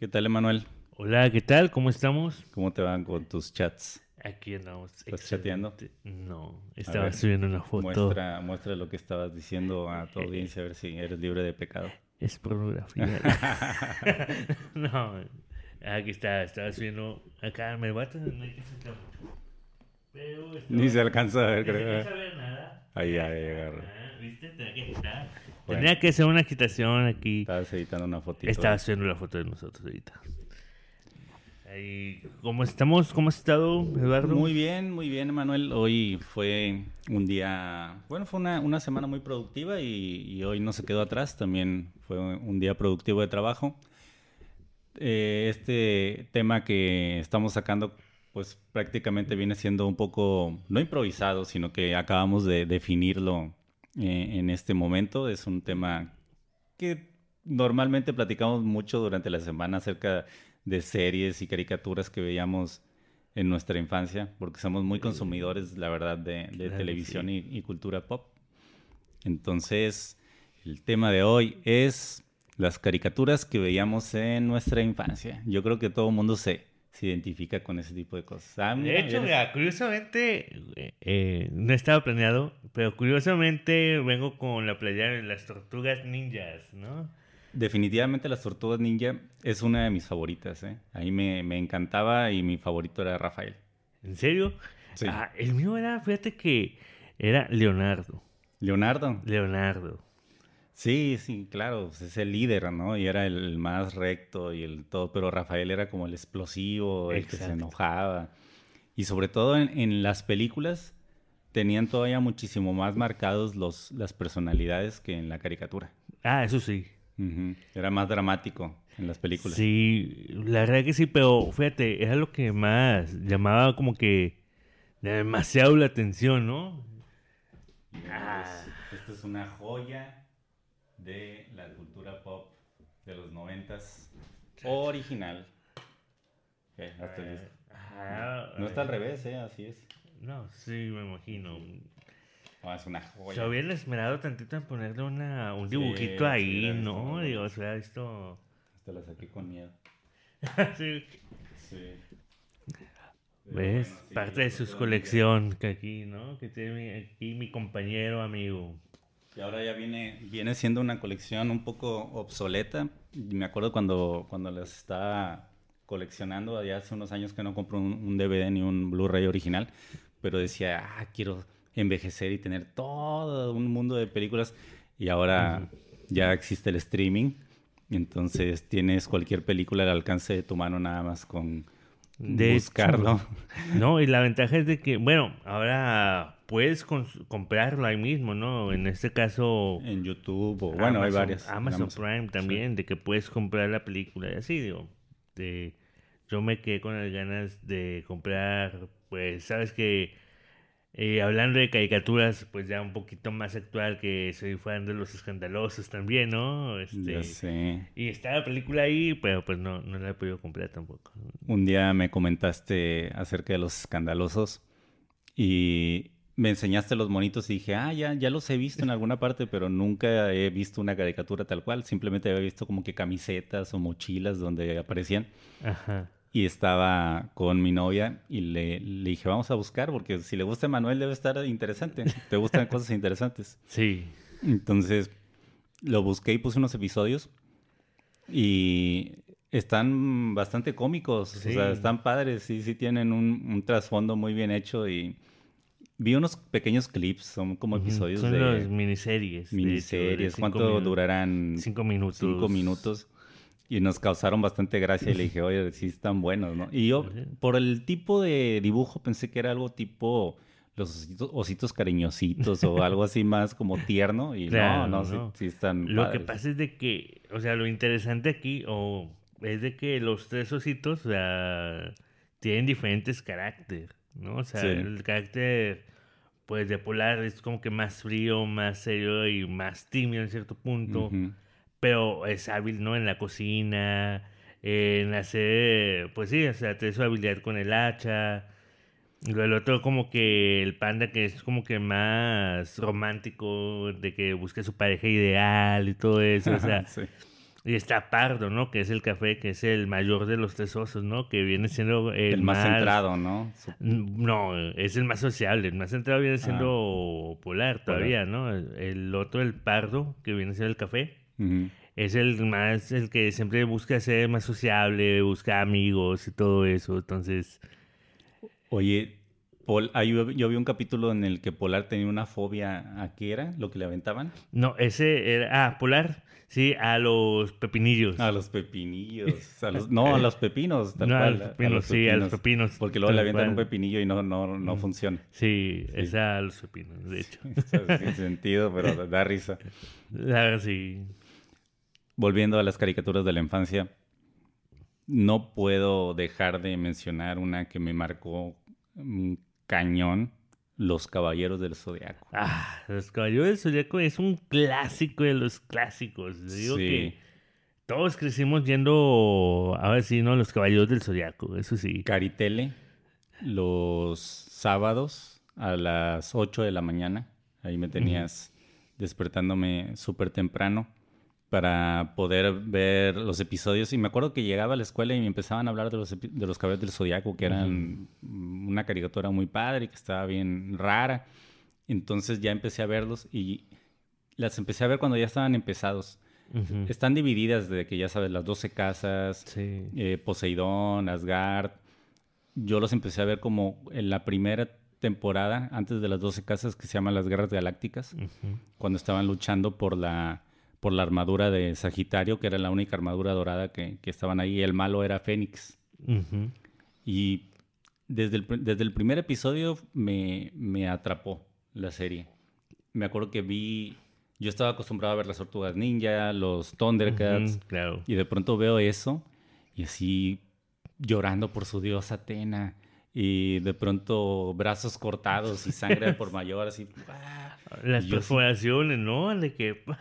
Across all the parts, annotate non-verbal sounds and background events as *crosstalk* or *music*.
¿Qué tal, Emanuel? Hola, ¿qué tal? ¿Cómo estamos? ¿Cómo te van con tus chats? Aquí andamos. ¿Estás chateando? No, estaba ver, subiendo una foto. Muestra, muestra lo que estabas diciendo a tu audiencia, a ver si eres libre de pecado. Es pornografía. *laughs* *laughs* no, aquí está, estaba subiendo. Acá me va a tener no hay que mucho. Pero estaba- Ni se alcanza a ver, No se creo. alcanza a ver nada. Ahí, ahí, agarra. Ah, ¿Viste? Tenía que. Bueno. Tenía que hacer una agitación aquí. Estabas editando una fotito. Estaba haciendo la foto de nosotros ahorita. ¿Cómo estamos? ¿Cómo has estado, Eduardo? Muy bien, muy bien, Emanuel. Hoy fue un día, bueno, fue una, una semana muy productiva y, y hoy no se quedó atrás. También fue un día productivo de trabajo. Eh, este tema que estamos sacando, pues prácticamente viene siendo un poco, no improvisado, sino que acabamos de definirlo eh, en este momento. Es un tema que normalmente platicamos mucho durante la semana acerca de series y caricaturas que veíamos en nuestra infancia, porque somos muy consumidores, la verdad, de, de Claro que televisión sí. y, y cultura pop. Entonces, el tema de hoy es las caricaturas que veíamos en nuestra infancia. Yo creo que todo el mundo se, se identifica con ese tipo de cosas. Ah, De hecho, mira, curiosamente, eh, eh, no estaba planeado, pero curiosamente vengo con la playera de las tortugas ninjas, ¿no? Definitivamente las Tortugas Ninja es una de mis favoritas. ¿eh? Ahí me, me encantaba y mi favorito era Rafael. ¿En serio? Sí. Ah, el mío era, fíjate que era Leonardo. Leonardo. Leonardo. Sí, sí, claro, pues es el líder, ¿no? Y era el más recto y el todo, pero Rafael era como el explosivo, el que se enojaba. Y sobre todo en, en las películas tenían todavía muchísimo más marcados los, las personalidades que en la caricatura. Ah, eso sí. Era más dramático en las películas. Sí, la verdad que sí, pero fíjate, era lo que más llamaba como que demasiado la atención, ¿no? Bueno, Ah. pues, esta es una joya de la cultura pop de los noventas original. Ok, hasta listo. Ajá, No está al revés, ¿eh? Así es. No, sí, me imagino. No, es una joya. Se hubieran esmerado tantito en ponerle una, un dibujito sí, ahí, ¿no? Digo, o sea, esto... Hasta la saqué con miedo. *laughs* Sí. Sí. ¿Ves? bueno, Parte de su colección que aquí, ¿no? Que tiene mi- aquí mi compañero amigo. Y ahora ya viene, viene siendo una colección un poco obsoleta. Me acuerdo cuando, cuando las estaba coleccionando, ya hace unos años que no compro un, un DVD ni un Blu-ray original, pero decía, ah, quiero envejecer y tener todo un mundo de películas. Y ahora ya existe el streaming. Entonces tienes cualquier película al alcance de tu mano nada más con De hecho, buscarlo. No, y la ventaja es de que, bueno, ahora puedes comprarlo ahí mismo, ¿no? En este caso... En YouTube o bueno, hay varias. Amazon, Amazon, Prime también, de que puedes comprar la película y así, digo. De, yo me quedé con las ganas de comprar, pues, sabes que eh, hablando de caricaturas, pues ya un poquito más actual, que soy fan de los escandalosos también, ¿no? Este, Ya sé. y está la película ahí, pero pues no, no la he podido comprar tampoco. Un día me comentaste acerca de los escandalosos y me enseñaste los monitos y dije, ah, ya, ya los he visto en alguna parte, pero nunca he visto una caricatura tal cual. Simplemente había visto como que camisetas o mochilas donde aparecían. Ajá. Y estaba con mi novia y le, le dije, vamos a buscar porque si le gusta Manuel debe estar interesante. Te gustan *laughs* cosas interesantes. Sí. Entonces lo busqué y puse unos episodios y están bastante cómicos, o sea, Sí. están padres, sí, sí tienen un, un trasfondo muy bien hecho y vi unos pequeños clips, son como episodios Son de las miniseries. de hecho, de miniseries, ¿cuánto durarán? Cinco minutos. Cinco minutos. Y nos causaron bastante gracia y le dije, oye, sí están buenos, ¿no? Y yo, por el tipo de dibujo, pensé que era algo tipo los ositos, ositos cariñositos o algo así más como tierno. Y Claro, no, no, sí- no. Sí, están Lo que pasa es de que, o sea, lo interesante aquí, o es de que los tres ositos, o sea, tienen diferentes caracteres, ¿no? O sea, Sí. el carácter, pues, de Polar es como que más frío, más serio y más tímido en cierto punto, Ujú. Pero es hábil, ¿no? En la cocina, en hacer, pues sí, o sea, tiene su habilidad con el hacha. Lo del otro como que el panda que es como que más romántico, de que busca su pareja ideal y todo eso, o sea, *laughs* Sí. Y está Pardo, ¿no? Que es el café, que es el mayor de los tres osos, ¿no? Que viene siendo el, El más centrado, ¿no? Su- No, es el más sociable. El más centrado viene siendo Polar todavía, ¿no? El, el otro, el Pardo, que viene siendo el café, Es el más, el que siempre busca ser más sociable, busca amigos y todo eso. Entonces, Oye, ah, yo, yo vi un capítulo en el que Polar tenía una fobia. ¿A qué era lo que le aventaban? no, ese era, ah, Polar, sí, a los pepinillos. A los pepinillos. a los- no, a los pepinos. *laughs* Tal no, a cual, los pepinos, sí, a los pepinos. Porque luego le avientan un cual. pepinillo y no, no, no funciona. Sí, es a los pepinos, de hecho. *laughs* Sin sentido, pero da risa. *laughs* Ah, sí. Volviendo a las caricaturas de la infancia, no puedo dejar de mencionar una que me marcó un cañón, Los Caballeros del Zodiaco. Ah, Los Caballeros del Zodíaco es un clásico de los clásicos. Te Digo Sí. que todos crecimos yendo, ahora sí, ¿no? Los Caballeros del Zodiaco, eso sí. Caritele, los sábados a las 8 de la mañana. Ahí me tenías despertándome súper temprano para poder ver los episodios. Y me acuerdo que llegaba a la escuela y me empezaban a hablar de los, de los caballeros del Zodiaco, que eran una caricatura muy padre, que estaba bien rara. Entonces ya empecé a verlos y las empecé a ver cuando ya estaban empezados. Están divididas de que ya sabes, las 12 casas, Sí. eh, Poseidón, Asgard. Yo los empecé a ver como en la primera temporada, antes de las 12 casas, que se llaman las Guerras Galácticas, cuando estaban luchando por la, por la armadura de Sagitario, que era la única armadura dorada que, que estaban ahí. El malo era Fénix. Ujú. Y desde el, desde el primer episodio me, me atrapó la serie. Me acuerdo que vi, yo estaba acostumbrado a ver las tortugas ninja, los Thundercats, Ujú, Claro. y de pronto veo eso y así llorando por su diosa Atena. Y de pronto brazos cortados y sangre *laughs* por mayor, así. Las perforaciones, ¿no? De que... *laughs*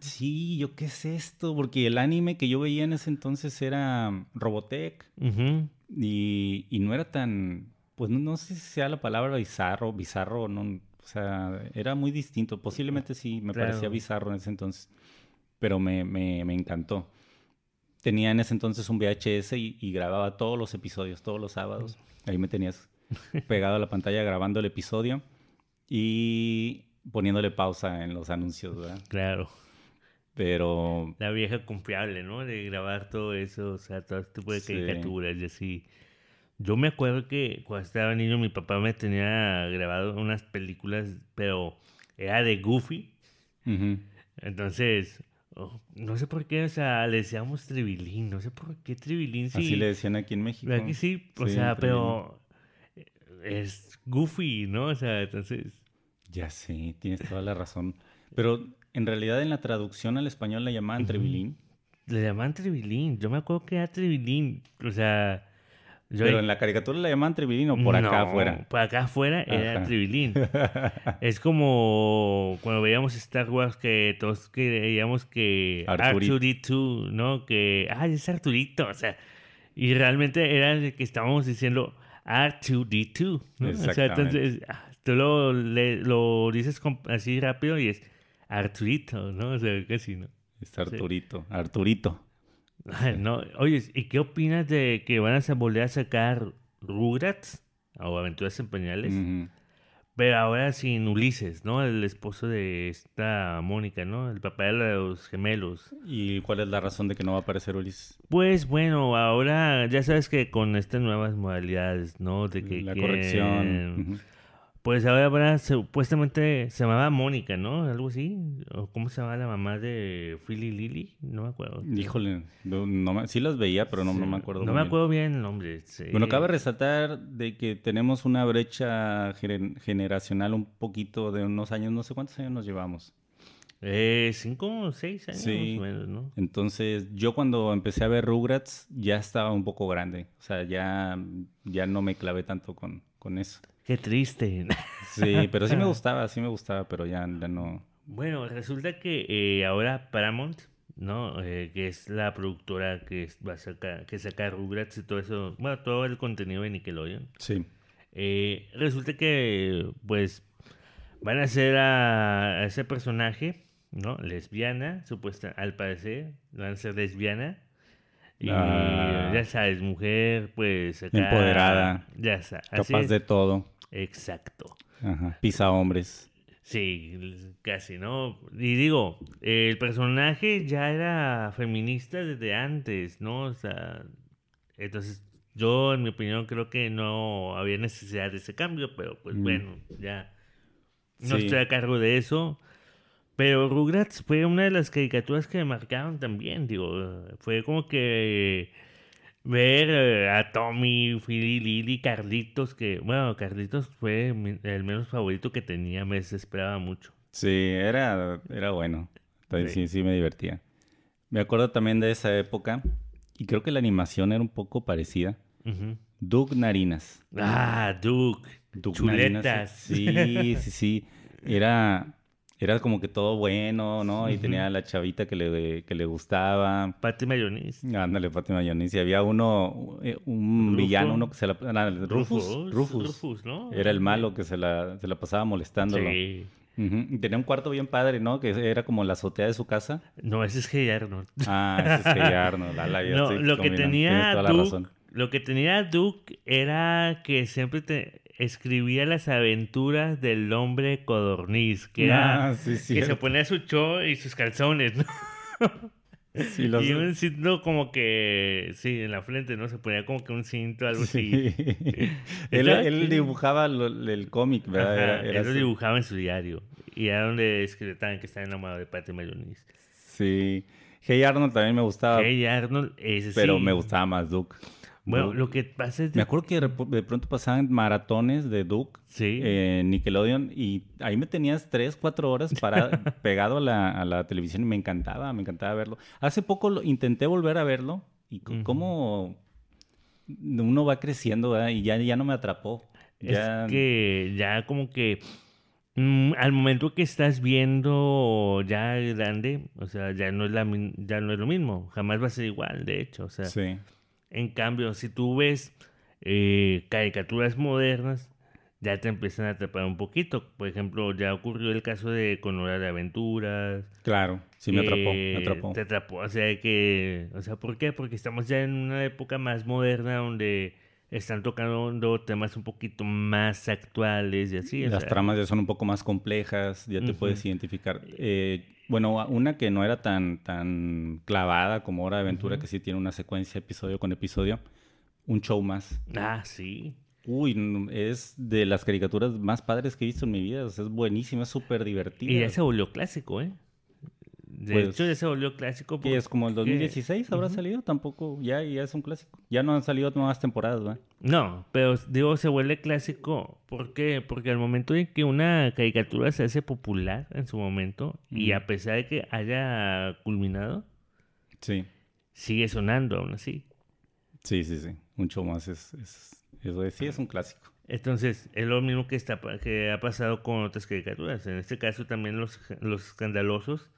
Sí, yo qué es esto, porque el anime que yo veía en ese entonces era Robotech Ujú. y, y no era tan, pues no, no sé si sea la palabra bizarro, bizarro, no, o sea, era muy distinto. Posiblemente sí, me Claro. parecía bizarro en ese entonces, pero me, me, me encantó. Tenía en ese entonces un VHS y, y grababa todos los episodios, todos los sábados. Ahí me tenías *laughs* pegado a la pantalla grabando el episodio y poniéndole pausa en los anuncios, ¿verdad? Claro. Pero La vieja confiable, ¿no? De grabar todo eso, o sea, todo este tipo de Sí. caricaturas y así. Yo me acuerdo que cuando estaba niño mi papá me tenía grabado unas películas, pero era de Goofy. Entonces, oh, no sé por qué, o sea, le decíamos Tribilín, no sé por qué Tribilín sí. así le decían aquí en México. ¿Verdad que sí? O Sí, sea, pero es Goofy, ¿no? O sea, entonces... Ya sé, tienes toda la razón. Pero en realidad en la traducción al español la llamaban Trevilín. Le llamaban Tribilín. Yo me acuerdo que era Tribilín. O sea... yo- Pero en la caricatura la llamaban Trevilín o por acá afuera. Por acá afuera era Ajá. Tribilín. *laughs* es como cuando veíamos Star Wars que todos creíamos que Arturito. ¿no? Que, ay, es Arturito. O sea, y realmente era de que estábamos diciendo R2D2, ¿no? O sea, entonces ah, tú lo, le- lo dices así rápido y es Arturito, ¿no? O sea, casi, ¿no? Es Arturito. Arturito. Ay, no, oye, ¿y qué opinas de que van a volver a sacar Rugrats o Aventuras en Pañales? Pero ahora sin Ulises, ¿no? El esposo de esta Mónica, ¿no? El papá de los gemelos. ¿Y cuál es la razón de que no va a aparecer Ulises? Pues bueno, ahora ya sabes que con estas nuevas modalidades, ¿no? De que la quieren- corrección. Pues ahora supuestamente se llamaba Mónica, ¿no? Algo así. ¿O cómo se llama la mamá de Philly Lily? No me acuerdo. Híjole, no, no me- sí las veía, pero no, no me acuerdo. No me bien. acuerdo bien el nombre. sí. Bueno, cabe resaltar de que tenemos una brecha gener- generacional un poquito de unos años, no sé cuántos años nos llevamos. Eh, cinco o seis años Sí. más o menos, ¿no? Entonces, yo cuando empecé a ver Rugrats ya estaba un poco grande. O sea, ya, ya no me clavé tanto con, con eso. Qué triste. *laughs* Sí, pero sí me gustaba, sí me gustaba, pero ya, ya no. Bueno, resulta que eh, ahora Paramount, ¿no? Eh, que es la productora que es- va a sacar, que saca Rugrats y todo eso, bueno, todo el contenido de Nickelodeon. Sí. Eh, resulta que, pues, van a hacer a, a ese personaje, ¿no? Lesbiana, supuesta, al parecer, van a ser lesbiana. Y Ah. ya sabes, mujer, pues acá, Empoderada. Ya sabes. Capaz de todo. Exacto. Ajá. Pisa hombres. Sí, casi, ¿no? Y digo, el personaje ya era feminista desde antes, ¿no? O sea, entonces yo, en mi opinión, creo que no había necesidad de ese cambio, pero pues Mm. bueno, ya no Sí. estoy a cargo de eso. Pero Rugrats fue una de las caricaturas que me marcaron también, digo, fue como que ver eh, a Tommy, Philly, Lily, Carlitos, que, bueno, Carlitos fue el menos favorito que tenía, me desesperaba mucho. Sí, era, era bueno. Entonces, Sí. sí, sí me divertía. Me acuerdo también de esa época. Y creo que la animación era un poco parecida. Doug Narinas. Ah, Duke, Doug chuletas. Narinas, Sí, sí, sí. Era, era como que todo bueno, ¿no? Y tenía a la chavita que le, que le gustaba. Patty Mayonis. Ándale, Fátima Mayonis. Y había uno, eh, un Rufo. villano, uno que se la... Rufus. Rufus, Rufus. Rufus, ¿no? Era el malo que se la, se la pasaba molestándolo. Sí. Y tenía un cuarto bien padre, ¿no? Que era como la azotea de su casa. No, ese es Hey Arnold. Ah, ese es Hey *laughs* Arnold. No, lo que tenía Duke, lo que tenía Duke era que siempre te escribía las aventuras del hombre codorniz, que era Ah, sí, que se ponía su cho y sus calzones, ¿no? *laughs* Sí, los- Y un cinto como que, sí, en la frente, ¿no? Se ponía como que un cinto, algo así. Sí. *laughs* él, Está él dibujaba lo- el cómic, ¿verdad? Ajá, Era- era él lo así. dibujaba en su diario. Y era donde escribían que estaba enamorado de Patty Mayonis. Sí. Hey Arnold también me gustaba, Hey Arnold, ese pero sí. me gustaba más Duke. Bueno, Duke. lo que pasa es de- Me acuerdo que de pronto pasaban maratones de Duke Sí. en Nickelodeon y ahí me tenías tres, cuatro horas para, *laughs* pegado a la, a la televisión y me encantaba, me encantaba verlo. Hace poco lo- intenté volver a verlo y Ujú. cómo uno va creciendo ¿verdad? y ya, ya no me atrapó. Ya, Es que ya como que mm, al momento que estás viendo ya grande, o sea, ya no es la ya no es lo mismo, jamás va a ser igual, de hecho, o sea, sí. En cambio, si tú ves eh, caricaturas modernas, ya te empiezan a atrapar un poquito. Por ejemplo, ya ocurrió el caso de Con Hora de Aventuras. Claro, sí me atrapó, me que atrapó. Te atrapó, o sea que, o sea, ¿por qué? Porque estamos ya en una época más moderna donde están tocando temas un poquito más actuales y así. o Las sea, tramas ya son un poco más complejas, ya te puedes identificar. Eh, bueno, una que no era tan, tan clavada como Hora de Aventura, que sí tiene una secuencia episodio con episodio, un show más. Ah, sí. Uy, es de las caricaturas más padres que he visto en mi vida. o sea, es buenísima, es súper divertida. Y ya se volvió clásico, ¿eh? De Pues, hecho, ya se volvió clásico. ¿Qué es como el porque- 2016 habrá Ujú. salido? Tampoco, ya, ya es un clásico. Ya no han salido nuevas temporadas, ¿verdad? No, pero digo, se vuelve clásico. ¿Por qué? Porque al momento en que una caricatura se hace popular en su momento, y a pesar de que haya culminado, Sí, sigue sonando aún así. sí, sí, sí. Show más es, es, eso sí, es un clásico. Entonces, es lo mismo que, está, que ha pasado con otras caricaturas. En este caso, también los, los escandalosos,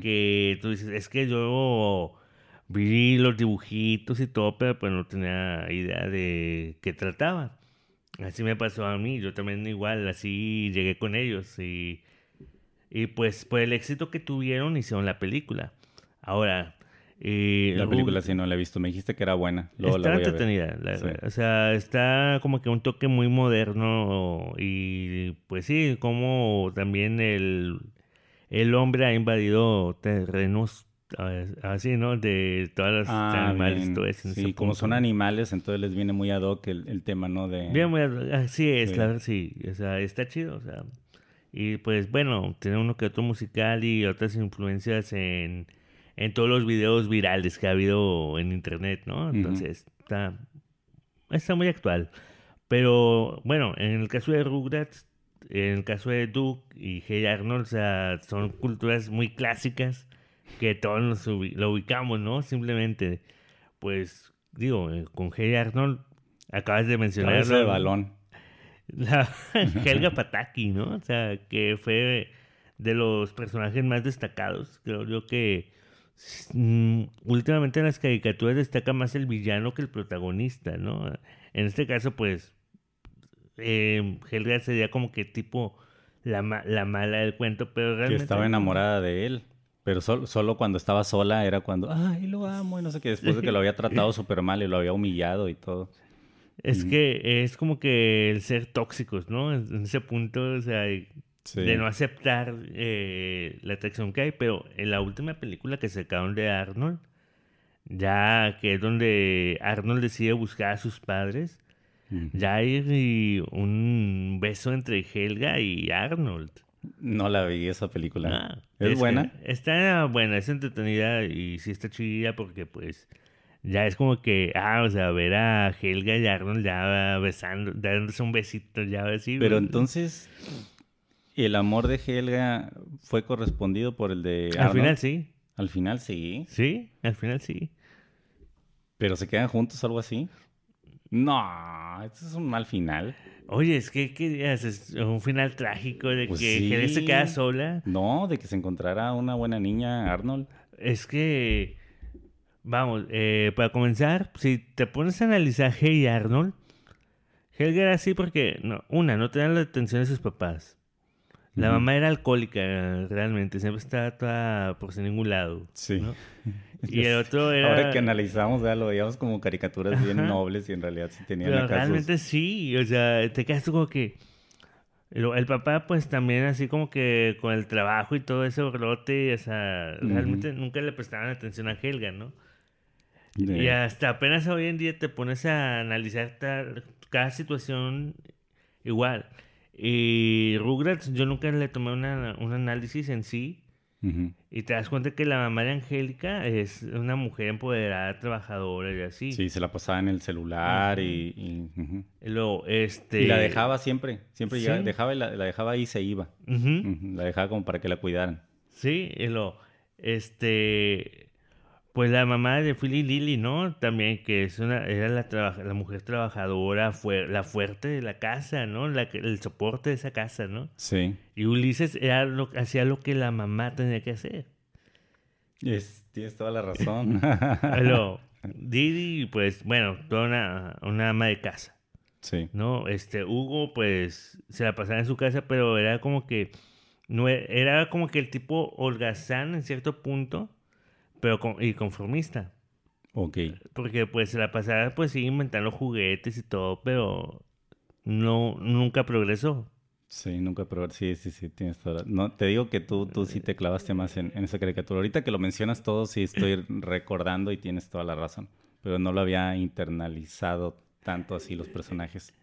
Que tú dices, es que yo vi los dibujitos y todo, pero pues no tenía idea de qué trataba. Así me pasó a mí, yo también igual, así llegué con ellos y, y pues por el éxito que tuvieron hicieron la película. Ahora, eh, La película sí no la he visto. Me dijiste que era buena. Luego la está voy a ver. entretenida, la- Sí. o sea, está como que un toque muy moderno y pues sí, como también el, el hombre ha invadido terrenos así, ¿no? De todas las Ah, animales todo eso. Sí, como punto. son animales, entonces les viene muy ad hoc el, el tema, ¿no? De... Bien, muy ad- así es, Sí. claro, sí, o sea, está chido, o sea, y pues bueno, tiene uno que otro musical y otras influencias en, en todos los videos virales que ha habido en internet, ¿no? Entonces, está, está muy actual. Pero bueno, en el caso de Rugrats, en el caso de Duke y Hey Arnold, o sea, son culturas muy clásicas que todos nos lo ubicamos, ¿no? Simplemente, pues, digo, eh, con Hey Arnold, acabas de mencionar Cabeza de balón. la *laughs* Helga Pataki, ¿no? O sea, que fue de los personajes más destacados. Creo yo que mm, últimamente en las caricaturas destaca más el villano que el protagonista, ¿no? En este caso, pues, eh, Helga sería como que tipo la, ma- la mala del cuento, pero Que realmente... estaba enamorada de él. Pero sol- solo cuando estaba sola era cuando, ay, lo amo, y no sé qué, después de que lo había tratado *laughs* súper mal y lo había humillado y todo. Es que es como que el ser tóxicos, ¿no? En ese punto, o sea, Sí. de no aceptar eh, la atracción que hay, pero en la última película que sacaron de Arnold, ya que es donde Arnold decide buscar a sus padres. Ya hay un beso entre Helga y Arnold. No la vi esa película. Ah, ¿Es, que buena? Está buena, es entretenida y sí está chida porque pues ya es como que, ah, o sea, ver a Helga y Arnold ya besando, dándose un besito, ya así. Pero entonces, ¿el amor de Helga fue correspondido por el de Al Arnold? final sí, Al final sí. sí, al final sí. ¿Pero se quedan juntos o algo así? No, este es un mal final. Oye, es que ¿qué querías? Es un final trágico de Pues que sí. Helga se queda sola. No, de que se encontrara una buena niña, Arnold. Es que, vamos, eh, para comenzar, si te pones a analizar Hey y Arnold, Helga era así porque, no, una, no tenían la atención de sus papás. La mamá era alcohólica, realmente, siempre estaba toda por sin ningún lado. Sí. ¿no? *laughs* Y el otro era... Ahora que analizamos, ya lo veíamos como caricaturas bien nobles y en realidad sí tenían Pero acá sus- realmente sí, o sea, te quedas como que... El, el papá pues también así como que con el trabajo y todo ese brote, o sea, realmente nunca le prestaban atención a Helga, ¿no? Y hasta apenas hoy en día te pones a analizar cada situación igual. Y Rugrats yo nunca le tomé una- un análisis en sí y te das cuenta que la mamá de Angélica es una mujer empoderada, trabajadora y así. Sí, se la pasaba en el celular y, y, Luego, este... Y la dejaba siempre, siempre Sí. llegaba- dejaba y la, la dejaba ahí y se iba. La dejaba como para que la cuidaran. Sí, y luego, este... Pues la mamá de Philly Lily, ¿no? También que es una, era la, trabaja- la mujer trabajadora, fue la fuerte de la casa, ¿no? La, el soporte de esa casa, ¿no? Sí. Y Ulises era lo, hacía lo que la mamá tenía que hacer. Es- tienes toda la razón. *laughs* Pero *laughs* Didi, pues, bueno, toda una, una ama de casa, sí. ¿no? Este, Hugo, pues, se la pasaba en su casa, pero era como que, no era como que el tipo holgazán en cierto punto, pero con- y conformista. Ok. Porque, pues, la pasaba, pues, sí, inventando juguetes y todo, pero no, nunca progresó. Sí, nunca probar. Sí, sí, sí, tienes toda la- No, te digo que tú, tú sí te clavaste más en, en esa caricatura. Ahorita que lo mencionas todo, sí estoy recordando y tienes toda la razón. Pero no lo había internalizado tanto así los personajes.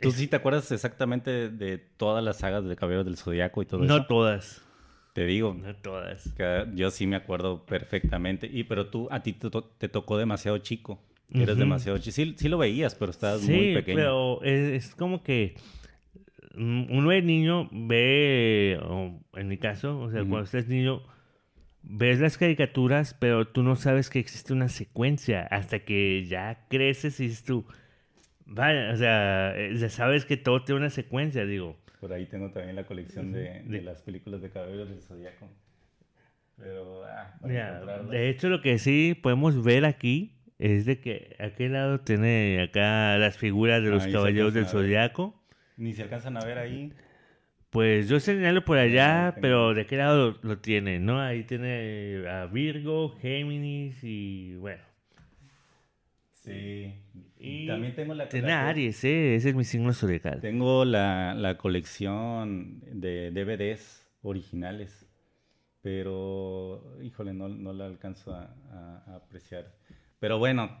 ¿Tú sí te acuerdas exactamente de, todas las sagas de Caballeros del Zodiaco y todo No eso? todas, Te digo, no todas. yo sí me acuerdo perfectamente. Y pero tú, a ti te, to- te tocó demasiado chico. Eres demasiado chico. Sí, sí lo veías, pero estabas Sí, muy pequeño. pero es, es como que mm, uno de niño ve, o en mi caso, o sea, cuando estás niño, ves las caricaturas, pero tú no sabes que existe una secuencia hasta que ya creces y dices tú, vaya, o sea, eh, ya sabes que todo tiene una secuencia, digo. Por ahí tengo también la colección de, las películas de Caballeros del Zodiaco. Pero, ah, Mira, de hecho, lo que sí podemos ver aquí es de que aquel lado tiene acá las figuras de los caballeros del zodiaco. Ni se alcanzan a ver ahí. Pues yo señalo por allá, pero ¿de qué lado lo, lo tiene? ¿No? Ahí tiene a Virgo, Géminis y bueno. Sí. Y también tengo la, a Aries, ¿eh? Ese es mi signo zodiacal. Tengo la, la colección de DVDs originales. Pero, híjole, no, no la alcanzo a, a- a apreciar. Pero bueno,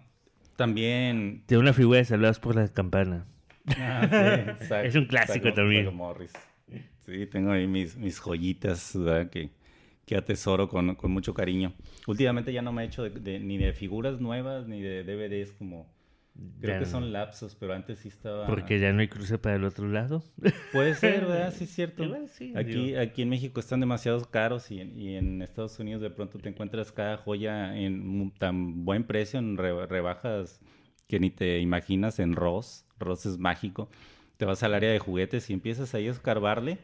también Tiene una figura de saludados por la campana. Ah, sí, Es un clásico también. Morris. Sí, tengo ahí mis, mis joyitas ¿verdad? que, que atesoro con, con mucho cariño. Últimamente ya no me he hecho de- de- ni de figuras nuevas ni de DVDs como... Creo Ya que no. son lapsos, pero antes sí estaba... Porque ya no hay cruce para el otro lado. *laughs* Puede ser, ¿verdad? Sí, es cierto. Igual sí, aquí, digo. aquí en México están demasiado caros y, en- y en Estados Unidos de pronto te encuentras cada joya en tan buen precio, en re- rebajas que ni te imaginas, en Ross. Ross es mágico. Te vas al área de juguetes y empiezas ahí a escarbarle.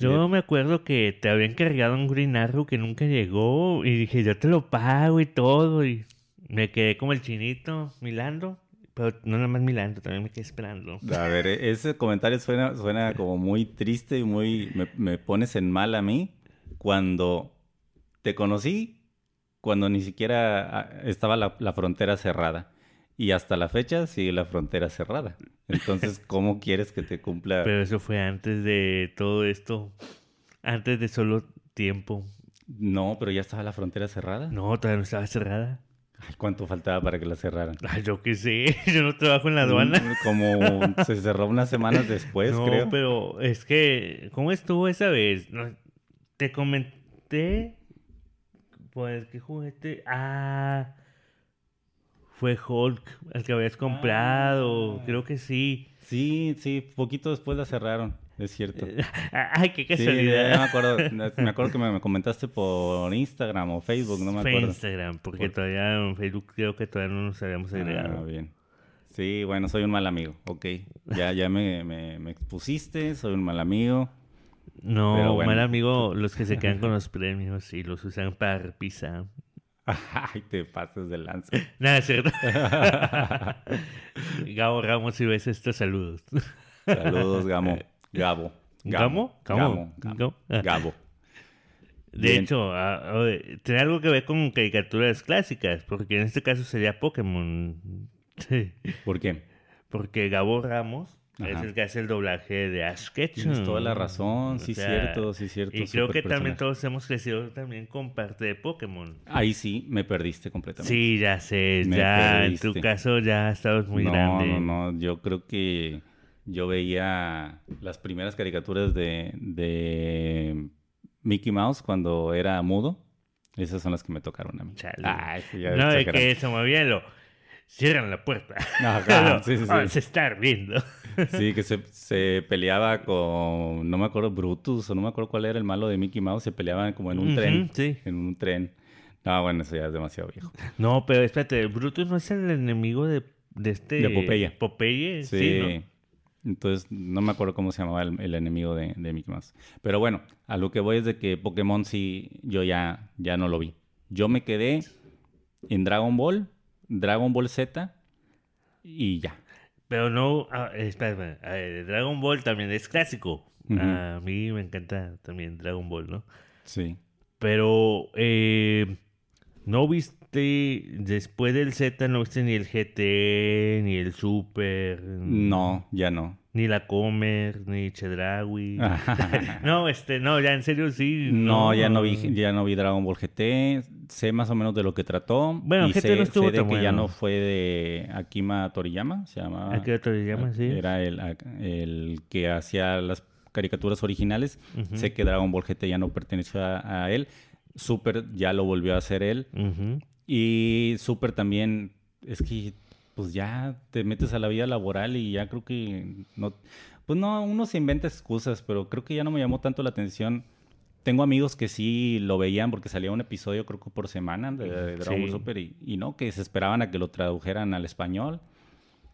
Yo me acuerdo que te había encargado un Green Arrow que nunca llegó y dije, yo te lo pago y todo. Y me quedé como el chinito, Milando. Pero no nada más Milano, también me quedé esperando. A ver, e- ese comentario suena, suena como muy triste y muy... Me, me pones en mal a mí cuando te conocí, cuando ni siquiera ah, estaba la, la frontera cerrada. Y hasta la fecha sigue la frontera cerrada. Entonces, *laughs* ¿cómo quieres que te cumpla? Pero eso fue antes de todo esto. Antes de solo tiempo. No, pero ya estaba la frontera cerrada. No, todavía no estaba cerrada. Ay, ¿Cuánto faltaba para que la cerraran? Ay, yo qué sé, *laughs* yo no trabajo en la aduana. Mm, Como *laughs* se cerró unas semanas después, no, creo. pero es que, ¿cómo estuvo esa vez? Te comenté, pues, ¿qué juguete? Ah, fue Hulk, el que habías comprado, Ah. creo que sí. Sí, sí, poquito después la cerraron, es cierto. *laughs* Ay, qué Sí, ya, casualidad. ya me acuerdo. Me acuerdo que me, me comentaste por Instagram o Facebook, no me Fue acuerdo. Instagram, porque Por- todavía en Facebook creo que todavía no nos habíamos Ah, agregado. bien. Sí, bueno, soy un mal amigo, ok. Ya, ya me, me, me expusiste, soy un mal amigo. no, bueno. mal amigo, los que se quedan con los premios y los usan para repisa. *laughs* Ay, te pases de lanza. *laughs* Nada, es cierto. Gabo Ramos, si ves estos saludos. Saludos, Gamo. Gabo. ¿Gamo? Ah. Gabo. De Bien. hecho, ah, tiene algo que ver con caricaturas clásicas, porque en este caso sería Pokémon. *laughs* Sí, ¿Por qué? porque Gabo Ramos es el que hace el doblaje de Ash Ketchum. Tienes toda la razón, O sí, sea, cierto, sí, cierto. Y creo que también todos hemos crecido también con parte de Pokémon. Ahí sí, me perdiste completamente. Sí, ya sé, Me ya en tu caso ya estabas muy no, grande. No, no, yo creo que yo veía las primeras caricaturas de, de Mickey Mouse cuando era mudo. Esas son las que me tocaron a mí. Chale. Ay, sí, ya no, de exagerando. que se movía lo... Cierran la puerta. *laughs* Ajá, *laughs* sí, sí, sí. Ah, se está ardiendo. *laughs* Sí, que se, se peleaba con, no me acuerdo, Brutus o no me acuerdo cuál era el malo de Mickey Mouse. Se peleaban como en un tren. sí. En un tren. No, bueno, eso ya es demasiado viejo. No, pero espérate, Brutus no es el enemigo de, de este... De Popeye. Popeye, sí, Sí. ¿no? Entonces, no me acuerdo cómo se llamaba el, el enemigo de, de Mickey Mouse. Pero bueno, a lo que voy es de que Pokémon sí, yo ya, ya no lo vi. Yo me quedé en Dragon Ball, Dragon Ball Z y ya. Pero no... ah, ver, Dragon Ball también es clásico. A mí me encanta también Dragon Ball, ¿no? Sí. Pero, eh, ¿no viste después del Z, no viste ni el GT, ni el Super? No, ya no. Ni la Comer, ni Chedraui. *laughs* no, este, no, ya en serio sí. No, ya no vi, ya no vi Dragon Ball GT. Sé más o menos de lo que trató. Bueno, y GT sé, no estuvo sé de tan que ya no fue de Akima Toriyama, se llamaba. ¿A qué otro le llaman? Sí. Era el, el que hacía las caricaturas originales. Sé que Dragon Ball GT ya no perteneció a, a él. Super ya lo volvió a hacer él. Y Super también, es que pues ya te metes a la vida laboral y ya creo que no, pues no, uno se inventa excusas, pero creo que ya no me llamó tanto la atención. Tengo amigos que sí lo veían porque salía un episodio creo que por semana de, de Dragon Ball Sí. Super y, y no, que se esperaban a que lo tradujeran al español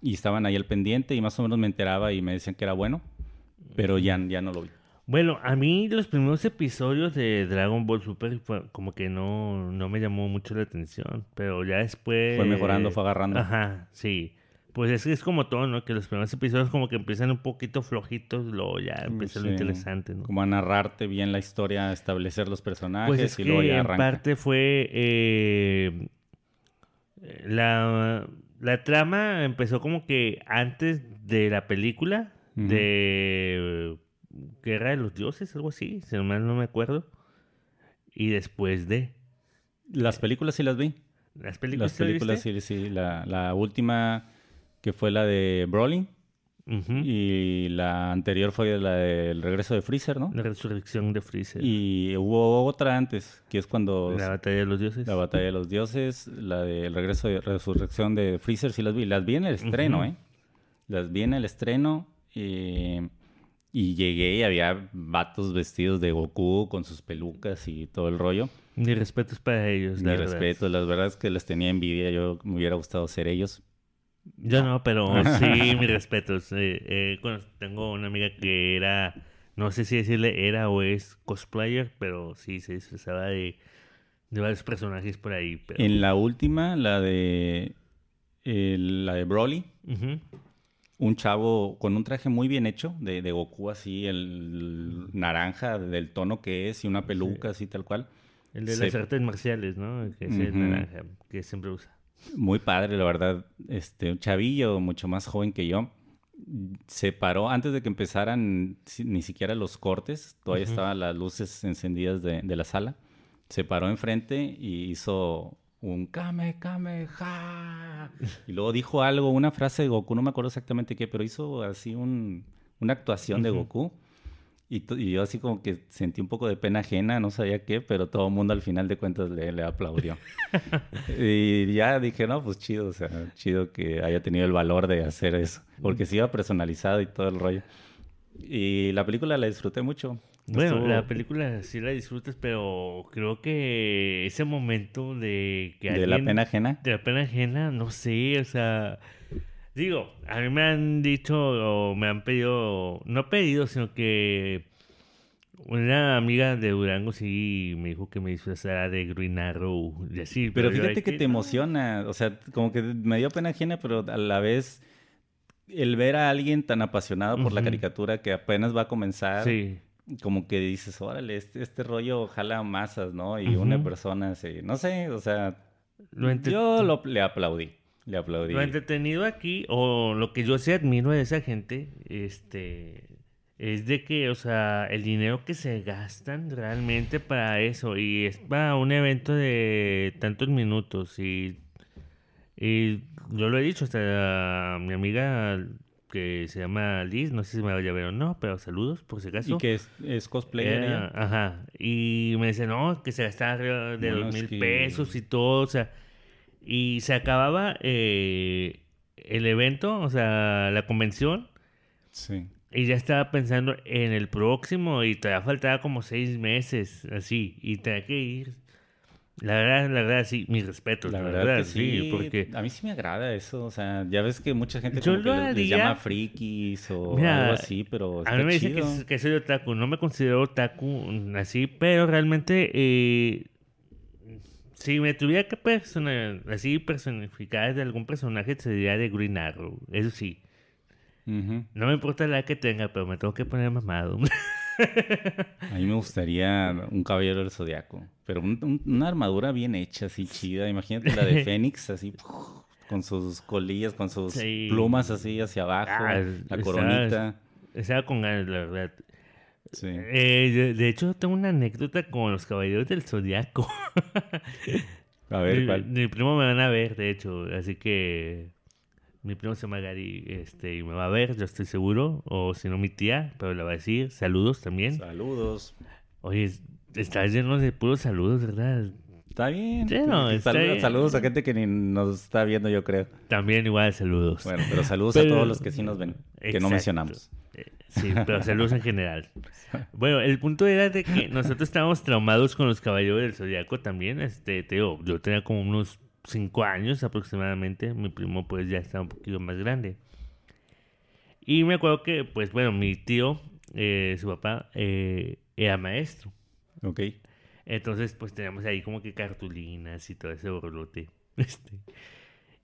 y estaban ahí al pendiente y más o menos me enteraba y me decían que era bueno, pero ya, ya no lo vi. Bueno, a mí los primeros episodios de Dragon Ball Super fue como que no, no me llamó mucho la atención, pero ya después... Fue mejorando, fue agarrando. Ajá, sí. Pues es que es como todo, ¿no? Que los primeros episodios como que empiezan un poquito flojitos, luego ya empieza lo interesante, ¿no? Como a narrarte bien la historia, establecer los personajes Pues es y que luego ya en arranca. parte fue... eh, la, la trama empezó como que antes de la película de Guerra de los Dioses, algo así, si no me acuerdo. Y después de Las películas sí las vi. las películas. Las ¿sí las películas sí, sí. La, la última que fue la de Broly Ujú. y la anterior fue la del regreso de Freezer, ¿no? La resurrección de Freezer. Y hubo otra antes, que es cuando la batalla de los dioses. la batalla de los dioses, la del regreso de resurrección de Freezer, sí las vi. Las vi en el estreno. ¿eh? Las vi en el estreno eh, y llegué y había vatos vestidos de Goku con sus pelucas y todo el rollo. Mis respetos para ellos, la verdad. respeto, la verdad es que les tenía envidia, yo me hubiera gustado ser ellos. Yo no, pero *laughs* sí, mis respetos. Eh, eh, tengo una amiga que era, no sé si decirle era o es cosplayer, pero sí se disfrazaba de, de varios personajes por ahí. Pero... En la última, la de eh, la de Broly. Un chavo con un traje muy bien hecho, de, de Goku así, el naranja del tono que es y una peluca así tal cual. El de Se- las artes marciales, ¿no? Que es el naranja, que siempre usa. Muy padre, la verdad. Este, un chavillo mucho más joven que yo. Se paró antes de que empezaran ni siquiera los cortes. Todavía estaban las luces encendidas de, de la sala. Se paró enfrente y hizo un Kame, Kame, ja. Y luego dijo algo, una frase de Goku, no me acuerdo exactamente qué, pero hizo así un, una actuación de Ujú. Goku. Y, y yo así como que sentí un poco de pena ajena, no sabía qué, pero todo el mundo al final de cuentas le, le aplaudió. *laughs* y ya dije, no, pues chido, o sea, chido que haya tenido el valor de hacer eso, porque se iba personalizado y todo el rollo. Y la película la disfruté mucho. Bueno, Estuvo- la película sí la disfrutas, pero creo que ese momento de que de la alguien- pena ajena. De la pena ajena, no sé, o sea... Digo, a mí me han dicho o me han pedido, no pedido, sino que una amiga de Durango sí me dijo que me disfrazara de Green Arrow y así. Pero fíjate que te emociona, o sea, como que me dio pena ajena, pero a la vez el ver a alguien tan apasionado por la caricatura que apenas va a comenzar, Sí, como que dices, órale, este, este rollo jala masas, ¿no? Y una persona se, no sé, o sea, lo, yo lo- le aplaudí, le aplaudí. lo entretenido aquí, o lo que yo sí admiro de esa gente, este, es de que, o sea, el dinero que se gastan realmente para eso, y es para un evento de tantos minutos, y, y yo lo he dicho, hasta mi amiga que se llama Liz, no sé si me vaya a ver o no, pero saludos, por si acaso. Y que es, es cosplayer Era- ajá. Y me dice, no, que se gastaba arriba de dos mil pesos y todo, o sea. Y se acababa eh, el evento, o sea, la convención, Sí. y ya estaba pensando en el próximo, y todavía faltaba como seis meses, así, y tenía que ir. La verdad, la verdad, sí, mis respetos, La verdad, que sí, porque... a mí sí me agrada eso, o sea, ya ves que mucha gente Yo como que lo les, haría- llama frikis o Mira, algo así, pero A mí me dicen que, chido. que soy otaku, no me considero otaku así, pero realmente eh, si me tuviera que persona, así personificar de algún personaje sería de Green Arrow, eso sí. No me importa la que tenga, pero me tengo que poner mamado. *laughs* A mí me gustaría un caballero del zodiaco, pero un- un- una armadura bien hecha, así chida. Imagínate la de *laughs* Fénix, así *laughs* con sus colillas, con sus Sí. plumas así hacia abajo, Ah, la coronita. Estaba con ganas, la verdad. Sí. Eh, de, de hecho, tengo una anécdota con los caballeros del zodiaco. *laughs* A ver, mi, ¿cuál? mi primo me van a ver, de hecho, así que mi primo se llama Gary este, y me va a ver, yo estoy seguro, o si no mi tía, pero le va a decir saludos también. Saludos. Oye, está lleno de puros saludos, ¿verdad? Está bien. Está Saludos- bien. Saludos a gente que ni nos está viendo, yo creo. También igual saludos. Bueno, pero saludos a todos los que sí nos ven, que no mencionamos. Eh, Sí, pero saludos en general. *laughs* Bueno, el punto era de que nosotros estábamos traumados con los caballeros del zodiaco también. Este, te digo, yo tenía como unos 5 años aproximadamente. Mi primo, pues, ya estaba un poquito más grande. Y me acuerdo que, pues, bueno, mi tío, eh, su papá, eh, era maestro. Ok. Entonces, pues, teníamos ahí como que cartulinas y todo ese borlote. *laughs* Este.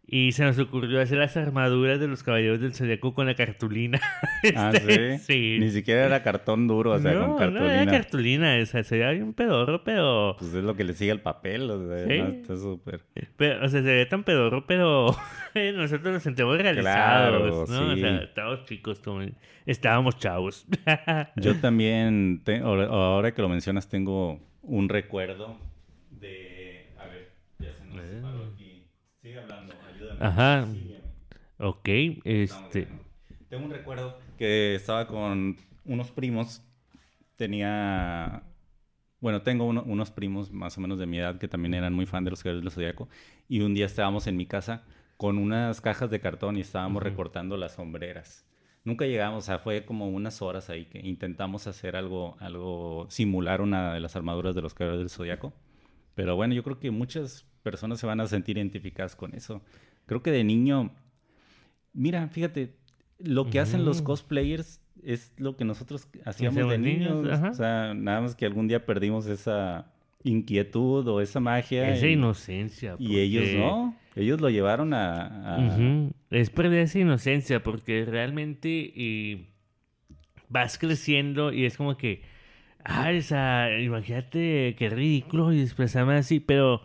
Y se nos ocurrió hacer las armaduras de los caballeros del zodiaco con la cartulina. *laughs* Ah, Este, sí. sí. Ni siquiera era cartón duro, o sea, no, con cartulina. no era cartulina, o sea, se veía bien pedorro, pero, Pues es lo que le sigue al papel, o sea, Sí. no, está súper. pero, o sea, se ve tan pedorro, pero *laughs* nosotros nos sentimos realizados, Claro, ¿no? O sea, estábamos chicos, estábamos chavos. *laughs* Yo también, te- ahora que lo mencionas, tengo un recuerdo de... A ver, ya se nos Eh. paró aquí. Sigue hablando, ayúdame. Ajá. Ok, este. Tengo un recuerdo que estaba con unos primos. Tenía. Bueno, tengo uno- unos primos más o menos de mi edad que también eran muy fan de los Caballeros del Zodíaco. Y un día estábamos en mi casa con unas cajas de cartón y estábamos Ujú. recortando las sombreras. Nunca llegamos, o sea, fue como unas horas ahí que intentamos hacer algo, algo, simular una de las armaduras de los Caballeros del Zodíaco. Pero bueno, yo creo que muchas personas se van a sentir identificadas con eso. Creo que de niño, mira, fíjate, lo que hacen los cosplayers es lo que nosotros hacíamos de niños. O sea, nada más que algún día perdimos esa inquietud o esa magia. esa y, inocencia. y ellos porque no. Ellos lo llevaron a... Es perder esa inocencia porque realmente y vas creciendo y es como que, ah, esa, imagínate qué ridículo y expresarme así, pero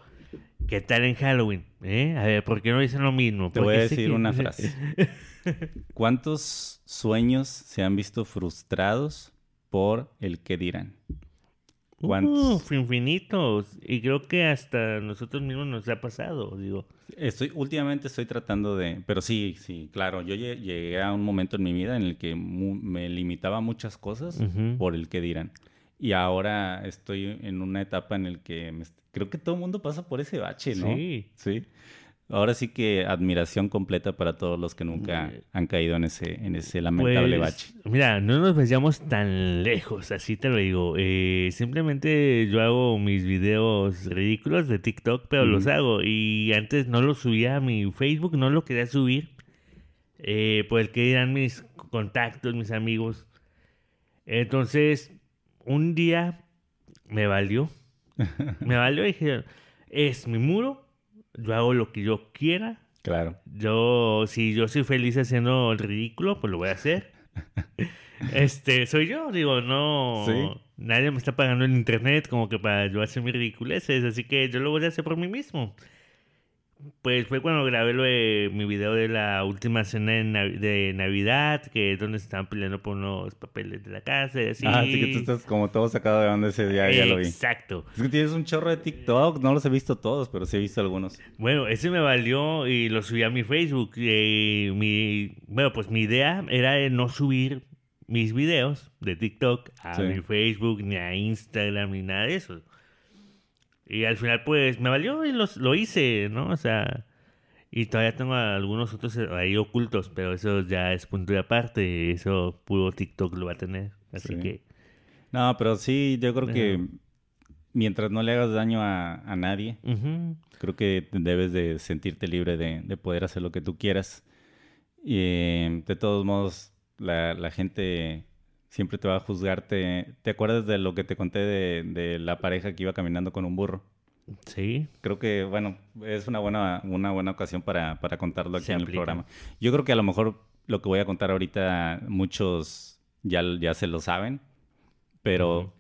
¿qué tal en Halloween? ¿Eh? A ver, ¿por qué no dicen lo mismo? Te ¿Por voy a decir que- una frase. *laughs* ¿Cuántos sueños se han visto frustrados por el que dirán? ¿Cuántos? Uf, infinitos. Y creo que hasta nosotros mismos nos ha pasado, digo. Estoy, últimamente estoy tratando de, pero sí, sí, claro, yo lle- llegué a un momento en mi vida en el que me limitaba muchas cosas por el que dirán. Y ahora estoy en una etapa en el que me creo que todo el mundo pasa por ese bache, ¿no? Sí. Sí. Ahora sí que admiración completa para todos los que nunca Eh, han caído en ese, en ese lamentable Pues, bache. Mira, no nos vayamos tan lejos, así te lo digo. Eh, simplemente yo hago mis videos ridículos de TikTok, pero los hago. Y antes no los subía a mi Facebook, no lo quería subir. Eh, por el que dirán mis contactos, mis amigos. Entonces, un día me valió. *laughs* me valió y dije, es mi muro, yo hago lo que yo quiera. Claro. Yo, si yo soy feliz haciendo el ridículo, pues lo voy a hacer. *laughs* este, soy yo, digo, no. Sí. Nadie me está pagando el internet como que para yo hacer mis ridiculeces, así que yo lo voy a hacer por mí mismo. Pues fue cuando grabé lo de mi video de la última cena de, Nav- de Navidad, que es donde se estaban peleando por unos papeles de la casa y así. Ah, sí que tú estás como todo sacado de onda ese día, ya lo vi. Exacto. Es que tienes un chorro de TikTok, no los he visto todos, pero sí he visto algunos. Bueno, ese me valió y lo subí a mi Facebook. Y mi, bueno, pues mi idea era de no subir mis videos de TikTok a Sí. mi Facebook, ni a Instagram, ni nada de eso. Y al final, pues, me valió y los, lo hice, ¿no? O sea, y todavía tengo algunos otros ahí ocultos, pero eso ya es punto de aparte. Eso puro TikTok lo va a tener. Así Sí. que, No, pero sí, yo creo que mientras no le hagas daño a, a nadie, creo que debes de sentirte libre de, de poder hacer lo que tú quieras. Y eh, de todos modos, la, la gente siempre te va a juzgar. ¿Te, ¿te acuerdas de lo que te conté de, de la pareja que iba caminando con un burro? sí, Creo que, bueno, es una buena, una buena ocasión para, para contarlo aquí Se en el programa. Yo creo que a lo mejor lo que voy a contar ahorita muchos ya, ya se lo saben, pero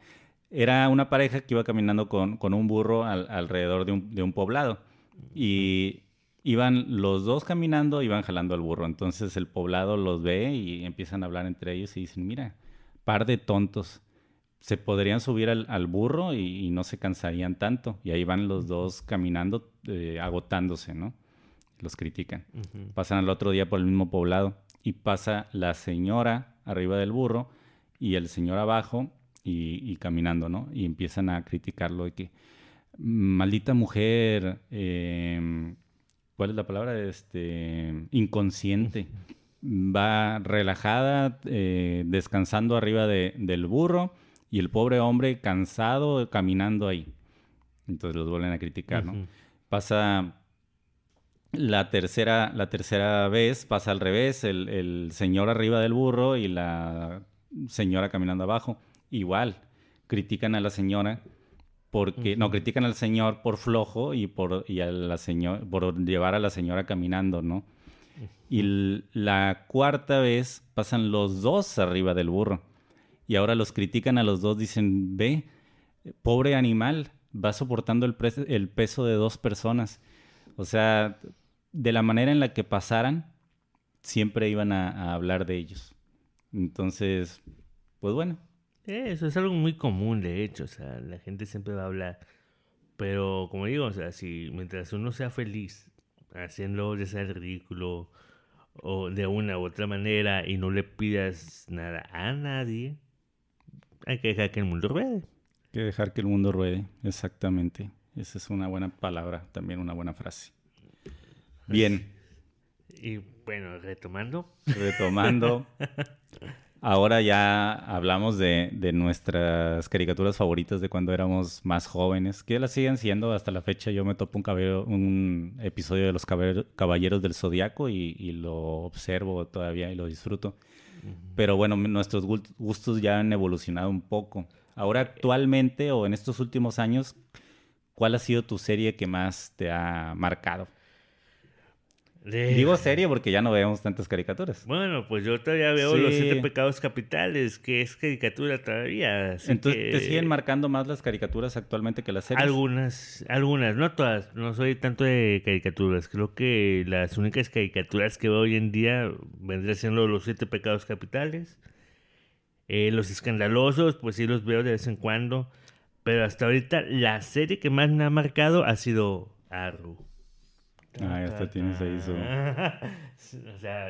era una pareja que iba caminando con, con un burro al- alrededor de un, de un poblado y iban los dos caminando, iban jalando al burro. Entonces el poblado los ve y empiezan a hablar entre ellos y dicen, mira, par de tontos se podrían subir al, al burro y, y no se cansarían tanto. Y ahí van los dos caminando, eh, agotándose, ¿no? Los critican. Pasan al otro día por el mismo poblado y pasa la señora arriba del burro y el señor abajo y, y caminando, ¿no? Y empiezan a criticarlo de que, maldita mujer, eh, ¿cuál es la palabra? Este, inconsciente. *laughs* Va relajada, eh, descansando arriba de- del burro y el pobre hombre cansado caminando ahí. Entonces los vuelven a criticar, ¿no? Pasa la tercera, la tercera vez, pasa al revés, el, el señor arriba del burro y la señora caminando abajo. Igual, critican a la señora porque, no, critican al señor por flojo y por, y a la señor, por llevar a la señora caminando, ¿no? Y la cuarta vez pasan los dos arriba del burro. Y ahora los critican a los dos, dicen, ve, pobre animal, va soportando el, el peso de dos personas. O sea, de la manera en la que pasaran, siempre iban a, a hablar de ellos. Entonces, pues bueno, Eso es algo muy común, de hecho, o sea, la gente siempre va a hablar. Pero, como digo, o sea, si mientras uno sea feliz haciendo ya sea el ridículo o de una u otra manera y no le pidas nada a nadie, hay que dejar que el mundo ruede. hay que dejar que el mundo ruede, exactamente. Esa es una buena palabra, también una buena frase. Bien, Y bueno, retomando, retomando. *laughs* Ahora ya hablamos de, de nuestras caricaturas favoritas de cuando éramos más jóvenes, que las siguen siendo hasta la fecha. Yo me topo un, caballero- un episodio de los Caballeros del Zodiaco y, y lo observo todavía y lo disfruto. Pero bueno, nuestros gust- gustos ya han evolucionado un poco. Ahora actualmente o en estos últimos años, ¿cuál ha sido tu serie que más te ha marcado? De- Digo serie porque ya no vemos tantas caricaturas. Bueno, pues yo todavía veo los siete pecados capitales, que es caricatura todavía. así Entonces, que- ¿te siguen marcando más las caricaturas actualmente que las series? Algunas, algunas, no todas. No soy tanto de caricaturas. Creo que las únicas caricaturas que veo hoy en día vendrían siendo los siete pecados capitales. Eh, los escandalosos, pues sí los veo de vez en cuando. Pero hasta ahorita la serie que más me ha marcado ha sido Arrow. Ah, ya tienes ahí su... *laughs* o sea,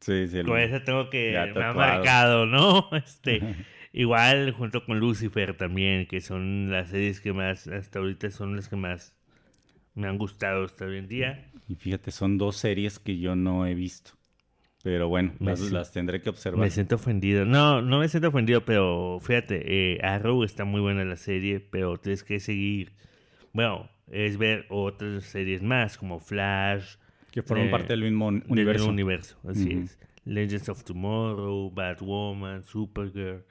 Sí, sí. con esa tengo que me ha marcado, ¿no? *laughs* Este, *laughs* igual junto con Lucifer también, que son las series que más hasta ahorita son las que más me han gustado hasta hoy en día. Y fíjate, son dos series que yo no he visto. Pero bueno, las, las tendré que observar. Me siento ofendido. No, no me siento ofendido, pero fíjate, eh, Arrow está muy buena la serie, pero tienes que seguir. Bueno, es ver otras series más, como Flash, Que forman parte del mismo del universo. mismo universo, así es. Legends of Tomorrow, Batwoman, Supergirl.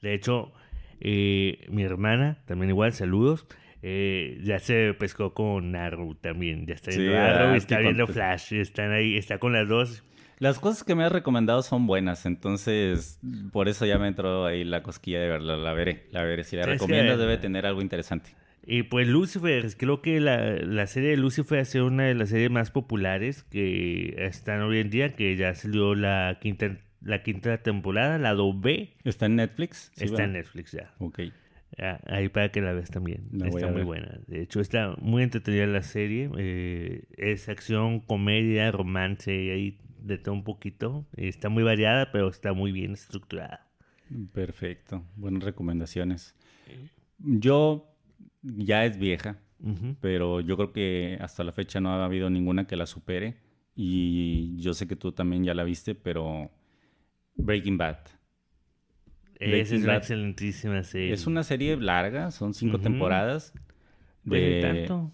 De hecho, eh, mi hermana, también igual, saludos, eh, ya se pescó con Arrow también. Ya está Sí, viendo ¿verdad? Arrow, está Sí, viendo con- Flash, están ahí, está con las dos. Las cosas que me has recomendado son buenas, entonces por eso ya me entró ahí la cosquilla de verla. La veré, la veré. Si la que- recomiendas debe tener algo interesante. Y pues Lucifer, creo que la, la serie de Lucifer ha sido una de las series más populares que están hoy en día, que ya salió la quinta, la quinta temporada, la 2B, ¿Está en Netflix? Sí, está en Netflix ya. Ok. Ah, Ahí para que la veas también. La está muy ver. buena. De hecho, está muy entretenida la serie. eh, es acción, comedia, romance, y ahí de todo un poquito. Está muy variada, pero está muy bien estructurada. Perfecto. Buenas recomendaciones. Yo ya es vieja, pero yo creo que hasta la fecha no ha habido ninguna que la supere. Y yo sé que tú también ya la viste, pero Breaking Bad. Esa Breaking es una Bad. excelentísima serie. Es una serie larga, son cinco temporadas. Pues, de- tanto.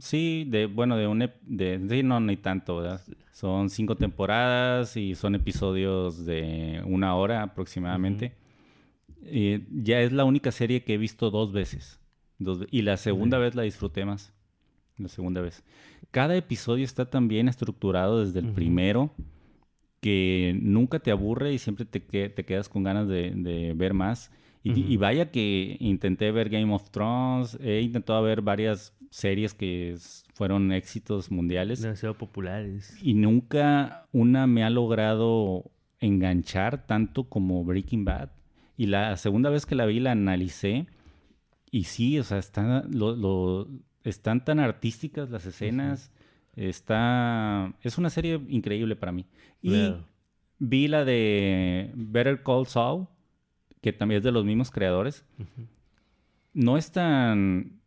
Sí, de, bueno, de un, de, sí, no, ni tanto, ¿verdad? Son cinco temporadas y son episodios de una hora aproximadamente. Eh, ya es la única serie que he visto dos veces. Dos y la segunda vez la disfruté más. La segunda vez. Cada episodio está tan bien estructurado desde el primero que nunca te aburre y siempre te, te quedas con ganas de, de ver más. Y, y vaya que intenté ver Game of Thrones, he intentado ver varias series que fueron éxitos mundiales Demasiado populares. y nunca una me ha logrado enganchar tanto como Breaking Bad. Y la segunda vez que la vi la analicé y sí, o sea, está, lo- lo- están tan artísticas las escenas. Está, es una serie increíble para mí. Y vi la de Better Call Saul, que también es de los mismos creadores. No es tan...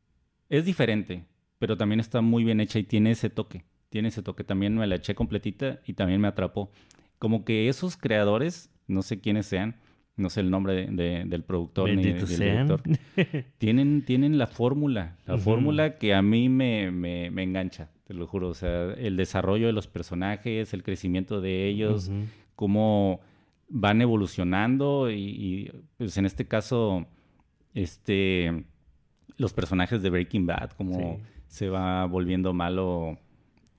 Es diferente, pero también está muy bien hecha y tiene ese toque. Tiene ese toque. También me la eché completita y también me atrapó. Como que esos creadores, no sé quiénes sean, no sé el nombre de- de- del productor ni de- Benditos del director, *laughs* tienen, tienen la fórmula, la fórmula que a mí me, me- me engancha, te lo juro. O sea, el desarrollo de los personajes, el crecimiento de ellos, cómo van evolucionando y, y, pues en este caso, este, los personajes de Breaking Bad, cómo Sí. se va volviendo malo,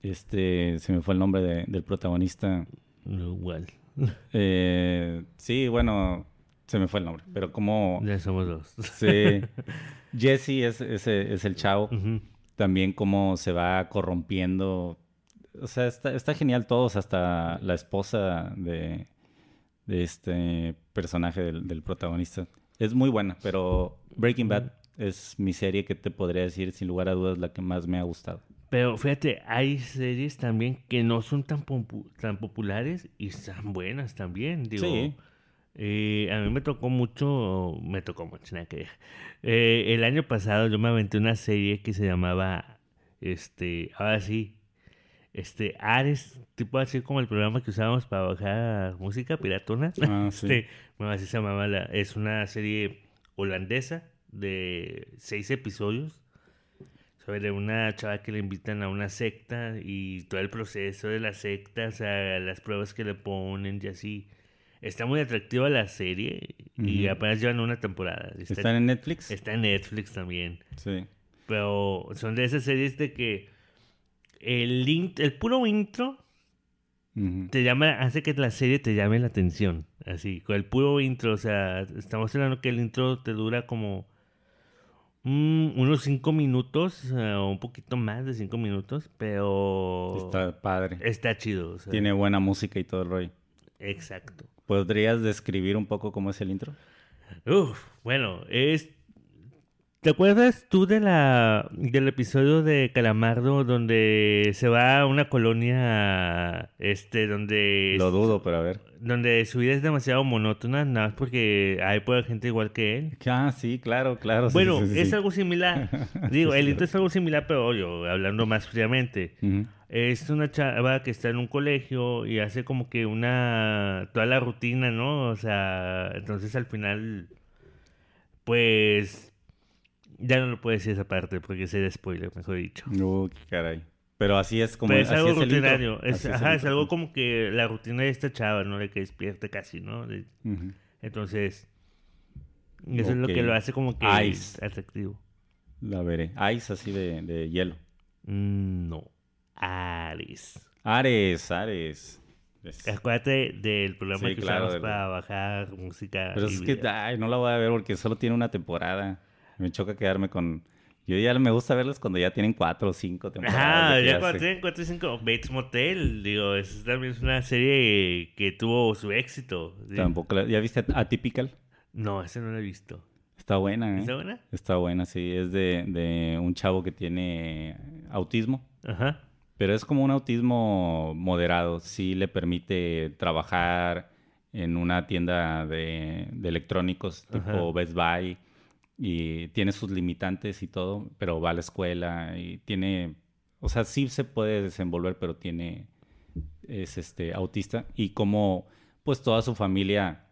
este, se me fue el nombre de- del protagonista. Igual. *laughs* Eh, sí, bueno, se me fue el nombre, pero como, Ya somos dos. sí, *laughs* Jesse es, es, es el chavo, también cómo se va corrompiendo. O sea, está, está genial todos, hasta la esposa de, de este personaje del, del protagonista. Es muy buena, pero Breaking Bad es mi serie que te podría decir sin lugar a dudas la que más me ha gustado. Pero fíjate, hay series también que no son tan, tan populares y están buenas también. Digo, Sí. eh, a mí me tocó mucho, me tocó mucho, nada que. Eh, el año pasado yo me aventé una serie que se llamaba, este, ahora sí, este, Ares, tipo así como el programa que usábamos para bajar música piratona. Ah, *laughs* sí. Este, bueno, así se llamaba, la- es una serie holandesa de seis episodios sobre una chava que le invitan a una secta y todo el proceso de la secta, o sea, las pruebas que le ponen y así. Está muy atractiva la serie y apenas llevan una temporada. Está, ¿Están en Netflix? está en Netflix también. Sí. Pero son de esas series de que el, el puro intro te llama, hace que la serie te llame la atención. Así, con el puro intro, o sea, estamos hablando que el intro te dura como mm, unos cinco minutos, o un poquito más de cinco minutos, pero Está padre. está chido. o sea, Tiene buena música y todo el rollo. Exacto. ¿Podrías describir un poco cómo es el intro? Uf, bueno, es... ¿Te acuerdas tú de la, del episodio de Calamardo donde se va a una colonia, este, donde... Lo dudo, pero a ver. donde su vida es demasiado monótona, nada más porque hay puede gente igual que él. Ah, sí, claro, claro. Bueno, sí, sí, es sí. algo similar. *laughs* Digo, el intro es algo similar, pero yo, hablando más fríamente. Es una chava que está en un colegio y hace como que una... toda la rutina, ¿no? O sea, entonces al final, pues... Ya no lo puedo decir esa parte porque sería spoiler, mejor dicho. Uh, qué caray. Pero así es como Pero es así algo es rutinario. Es, Así ajá, el es intro. algo como que la rutina de esta chava, ¿no? De que despierta casi, ¿no? De-. Entonces, eso es lo que lo hace como que Ice. atractivo. La veré. Ice así de, de hielo. Mm, No. Ares. Ares, Ares. Es- Acuérdate del programa Sí, que claro, usamos del- para bajar música. Pero es que, ay, no la voy a ver porque solo tiene una temporada. Me choca quedarme con... Yo ya me gusta verlas cuando ya tienen cuatro o cinco temporadas. Que ya cuando tienen 4 y 5, Bates Motel, digo, es también es una serie que tuvo su éxito. Sí. Tampoco la- ¿Ya viste Atypical? No, ese no lo he visto. Está buena, ¿eh? ¿Está buena? Está buena, sí. Es de, de un chavo que tiene autismo. Ajá. Pero es como un autismo moderado. Sí le permite trabajar en una tienda de, de electrónicos tipo Ajá. Best Buy. Y tiene sus limitantes y todo, pero va a la escuela y tiene... O sea, sí se puede desenvolver, pero tiene... Es este autista. Y como pues toda su familia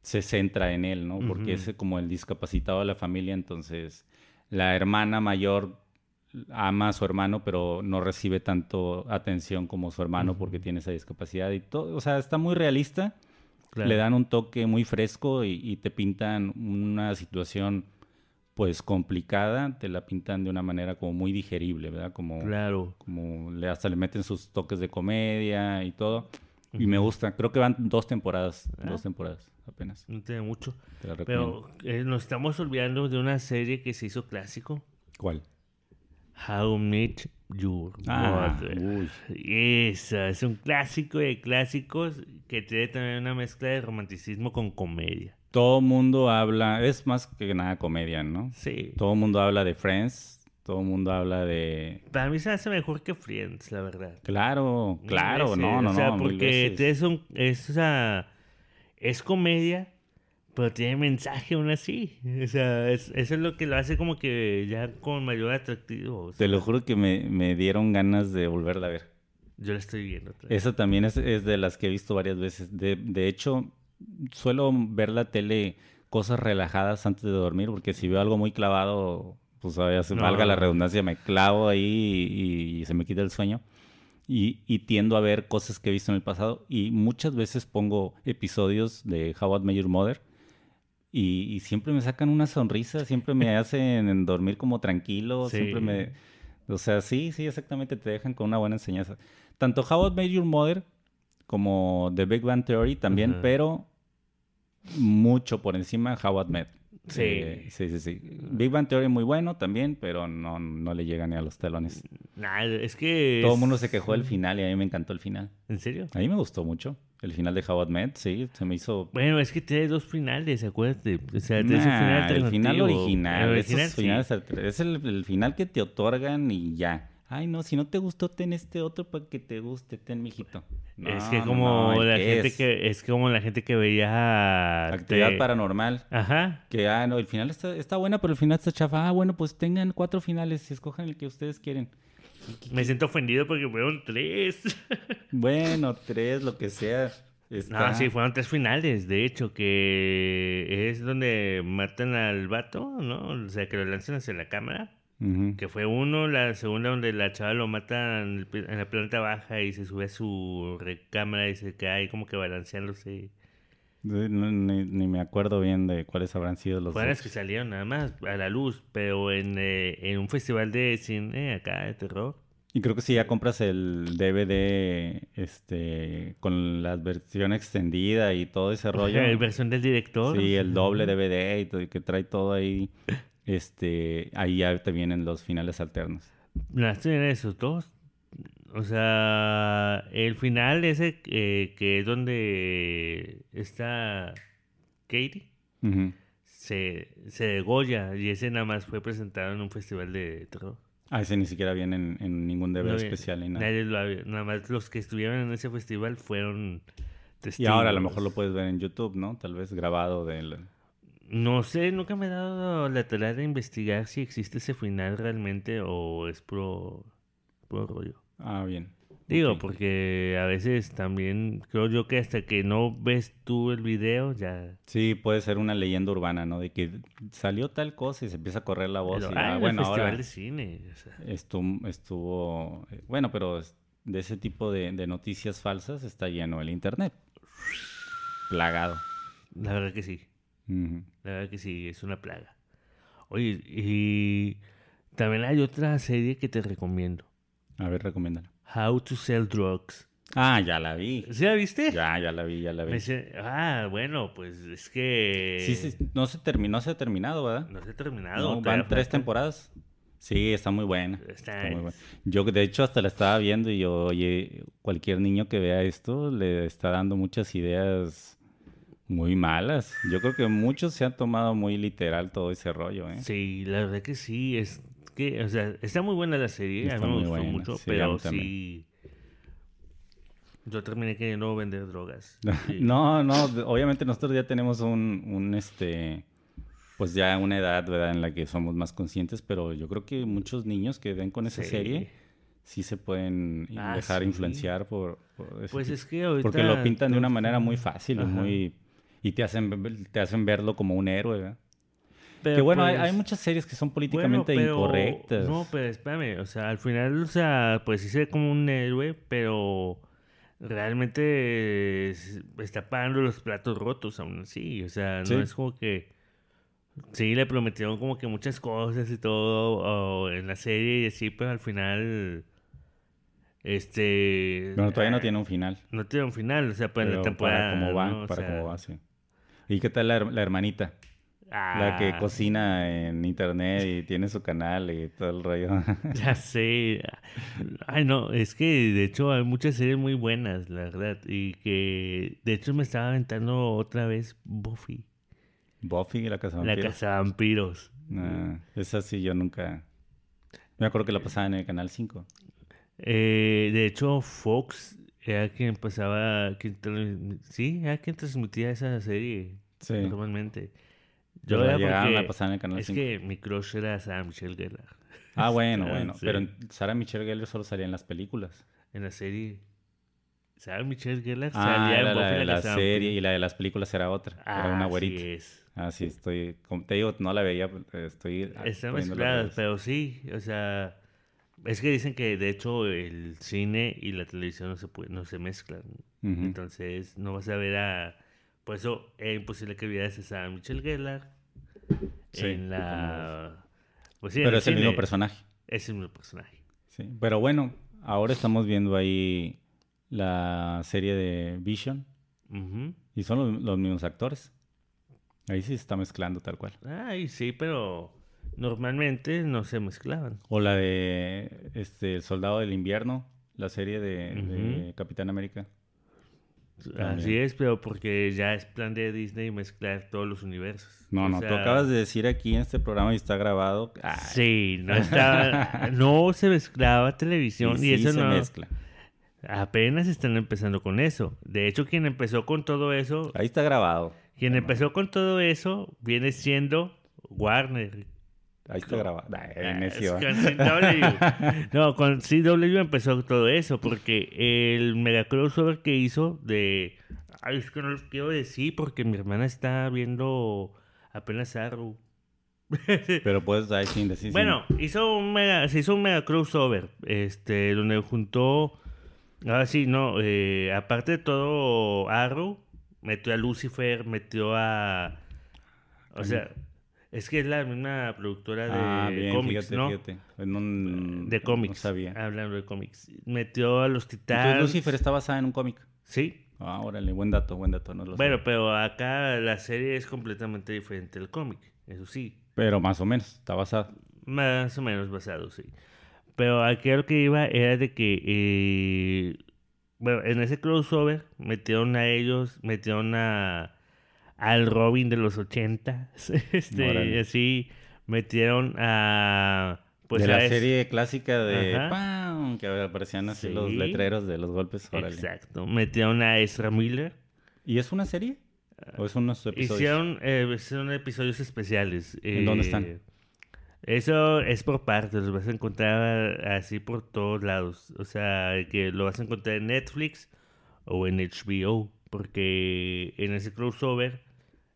se centra en él, ¿no? Porque es como el discapacitado de la familia, entonces la hermana mayor ama a su hermano, pero no recibe tanto atención como su hermano porque tiene esa discapacidad y todo, o sea, está muy realista, Claro. le dan un toque muy fresco y, y te pintan una situación pues complicada, te la pintan de una manera como muy digerible, ¿verdad? Como, Claro. como le, hasta le meten sus toques de comedia y todo. Y me gusta, creo que van dos temporadas, Ah. dos temporadas apenas. No tiene mucho. Te. Pero eh, nos estamos olvidando de una serie que se hizo clásico. ¿Cuál? How I Met Your Ah, Mother. Esa, es un clásico de clásicos que tiene también una mezcla de romanticismo con comedia. Todo mundo habla, es más que nada comedia, ¿no? Sí. Todo mundo habla de Friends, todo mundo habla de... Para mí se hace mejor que Friends, la verdad. Claro, claro, veces. no, no, O sea, no, porque es, un, es, o sea, es comedia, pero tiene mensaje aún así. O sea, es- eso es lo que lo hace como que ya con mayor atractivo. o Te sea, lo juro que me, me dieron ganas de volverla a ver. Yo la estoy viendo. otra vez. Esa también es, es de las que he visto varias veces. De, de hecho, suelo ver la tele cosas relajadas antes de dormir, porque si veo algo muy clavado, pues vaya, se No. valga la redundancia, me clavo ahí y, y se me quita el sueño. Y, y tiendo a ver cosas que he visto en el pasado. Y muchas veces pongo episodios de How I Met Your Mother. Y, y siempre me sacan una sonrisa, siempre me *laughs* hacen dormir como tranquilo, Sí. siempre me... O sea, sí, sí, exactamente, te dejan con una buena enseñanza. Tanto How I Met Your Mother como The Big Bang Theory también, pero mucho por encima How I Met. Sí. Eh, sí, sí, sí. Big Bang Theory muy bueno también, pero no, no le llega ni a los telones. Nah, es que... Todo el es- mundo se quejó del final y a mí me encantó el final. ¿En serio? A mí me gustó mucho. El final de How Met, sí, se me hizo... Bueno, es que tiene dos finales, acuérdate. O sea, Nah, final el final original, El esos original, sí. finales alter- es el, el final que te otorgan y ya. Ay, no, si no te gustó, ten este otro para que te guste, ten, mijito. No, es que no, como no, ¿el la qué gente es? que... Es como la gente que veía... Actividad te- paranormal. Ajá. Que, ah, no, el final está, está buena, pero el final está chafa. Ah, bueno, pues tengan cuatro finales y escojan el que ustedes quieren. Me siento ofendido porque fueron tres. *laughs* Bueno, tres, lo que sea. Está... No, sí, fueron tres finales, de hecho, que es donde matan al vato, ¿no? O sea, que lo lanzan hacia la cámara. Que fue uno, la segunda donde la chava lo mata en, la planta baja y se sube a su recámara y se ahí como que balanceándose. No- ni, ni me acuerdo bien de cuáles habrán sido los Fueron las que salieron nada más a la luz, pero en, eh, en un festival de cine acá de terror. Y creo que si ya compras el DVD este, con la versión extendida y todo ese *laughs* rollo. La versión del director. Sí, el doble DVD y todo, que trae todo ahí. Este, ahí ya te vienen los finales alternos. Las tienen esos dos. O sea, el final ese eh, que es donde está Katie se, se degolla y ese nada más fue presentado en un festival de terror. Ah, ese ni siquiera viene en, en ningún DVD No, especial ni nada. nadie lo había- nada más los que estuvieron en ese festival fueron Y testigos. ahora a lo mejor lo puedes ver en YouTube, ¿no? Tal vez grabado del... No sé, nunca me he dado la tarea de investigar si existe ese final realmente o es puro, puro rollo. Ah, bien. Digo, porque a veces también creo yo que hasta que no ves tú el video ya... Sí, puede ser una leyenda urbana, ¿no? De que salió tal cosa y se empieza a correr la voz. Pero, y, ah, ah, el bueno, festival ahora de cine. o sea, estuvo, estuvo... eh, Bueno, pero de ese tipo de, de noticias falsas está lleno el Internet. Plagado. la verdad que sí. La verdad que sí, es una plaga. Oye, y también hay otra serie que te recomiendo. A ver, recomiéndala. How to Sell Drugs. Ah, ya la vi. ¿Sí la viste? Ya, ya la vi, ya la Me vi. dice, ah, bueno, pues es que... Sí, sí, no se terminó, se ha terminado, ¿verdad? No se ha terminado. No, van tres temporadas. Sí, está muy buena. Está- Está muy buena. Yo, de hecho, hasta la estaba viendo y yo, oye, cualquier niño que vea esto le está dando muchas ideas muy malas. Yo creo que muchos se han tomado muy literal todo ese rollo, ¿eh? Sí, la verdad que sí, es o sea, está muy buena la serie, a mí me gustó buena, mucho, sí, pero sí... Yo terminé queriendo vender drogas. *laughs* No, no, obviamente nosotros ya tenemos un, un, este, pues ya una edad, ¿verdad? En la que somos más conscientes, pero yo creo que muchos niños que ven con esa Sí. serie sí se pueden Ah, dejar sí. influenciar por, por ese Pues tipo- es que ahorita... Porque lo pintan de una manera muy fácil, Ajá. muy y te hacen te hacen verlo como un héroe, ¿verdad? Pero, que bueno, hay, pues, hay muchas series que son bueno, políticamente pero- incorrectas. No, pero espérame, o sea, al final, o sea, pues sí se ve como un héroe, pero realmente es- está pagando los platos rotos aún así, o sea, no Sí. es como que... Sí, le prometieron como que muchas cosas y todo o en la serie y así, pero al final... Este... Bueno, todavía no ah, tiene un final. No tiene un final, o sea, pues en la temporada... para cómo va, ¿no? O para sea, cómo va, sí. ¿Y qué tal la, la hermanita? La que ah, cocina en internet y tiene su canal y todo el rollo. *laughs* Ya sé. Ay, no, es que de hecho hay muchas series muy buenas, la verdad. Y que de hecho me estaba aventando otra vez Buffy, Buffy, la casa de la vampiros. casa vampiros. Ah, esa sí yo nunca... Me acuerdo que la pasaban en el Canal 5. Eh, de hecho, Fox era quien pasaba. Quien sí, era quien transmitía esa serie Sí. normalmente. Yo la llegaban a pasar en el Canal Es 5. que mi crush era Sarah Michelle Gellar. Ah, *laughs* bueno, Ah, bueno. sí. Pero Sara Michelle Gellar solo salía en las películas. En la serie. Sarah Michelle Gellar Ah, salía en la de la serie y la de las películas era otra. era una Ah, güerita. así es. Ah, sí, estoy... Como te digo, no la veía, estoy... Están mezcladas, pero sí, o sea, es que dicen que de hecho el cine y la televisión no se puede, no se mezclan. Entonces no vas a ver a, por eso es imposible que vieras a Michelle Gellar Sí, en la, pues sí, en Pero es el mismo personaje. Es el mismo personaje. Sí. Pero bueno, ahora estamos viendo ahí la serie de Vision y son los, los mismos actores. Ahí sí se está mezclando tal cual. Ay, sí, pero normalmente no se mezclaban. O la de este El Soldado del Invierno, la serie de, de. Capitán América. Así es, pero porque ya es plan de Disney mezclar todos los universos. No, O no, tú acabas de decir aquí en este programa y está grabado. Ay, Sí, no estaba, *laughs* no se mezclaba televisión y, sí eso se no. mezcla. Apenas están empezando con eso. De hecho, quien empezó con todo eso, Ahí está grabado. quien empezó con todo eso viene siendo Warner. Ahí está grabado. *laughs* No, con CW empezó todo eso porque el mega crossover que hizo de... Ay, es que no lo quiero decir porque mi hermana está viendo apenas Arrow. *laughs* Pero puedes ahí sin decir. Bueno, hizo un mega, se hizo un mega crossover, este, donde juntó, ahora sí, no, eh, aparte de todo Arrow, metió a Lucifer, metió a, o sea, Es que es la misma productora de ah, bien, cómics, fíjate, ¿no? fíjate. En un- De No cómics. sabía. Hablando de cómics. Metió a los Entonces, titanes. Lucifer está basada en un cómic. Sí. Ah, órale, buen dato, buen dato. No lo Bueno, sabía. pero acá la serie es completamente diferente del cómic. Eso sí. Pero más o menos, está basada. Más o menos basado, sí. Pero aquí lo que iba era de que, eh, bueno, en ese crossover metieron a ellos, metieron a al Robin de los 80, *laughs* este, Órale. y así metieron a pues de la es- serie clásica de. ¡pam! que aparecían así los letreros de los golpes. Órale. Exacto, metieron a Ezra Miller. ¿Y es una serie? ¿O es unos episodios? Hicieron, eh, hicieron episodios especiales. ¿En dónde eh, están? Eso es por partes, los vas a encontrar así por todos lados. O sea, que lo vas a encontrar en Netflix o en HBO, porque en ese crossover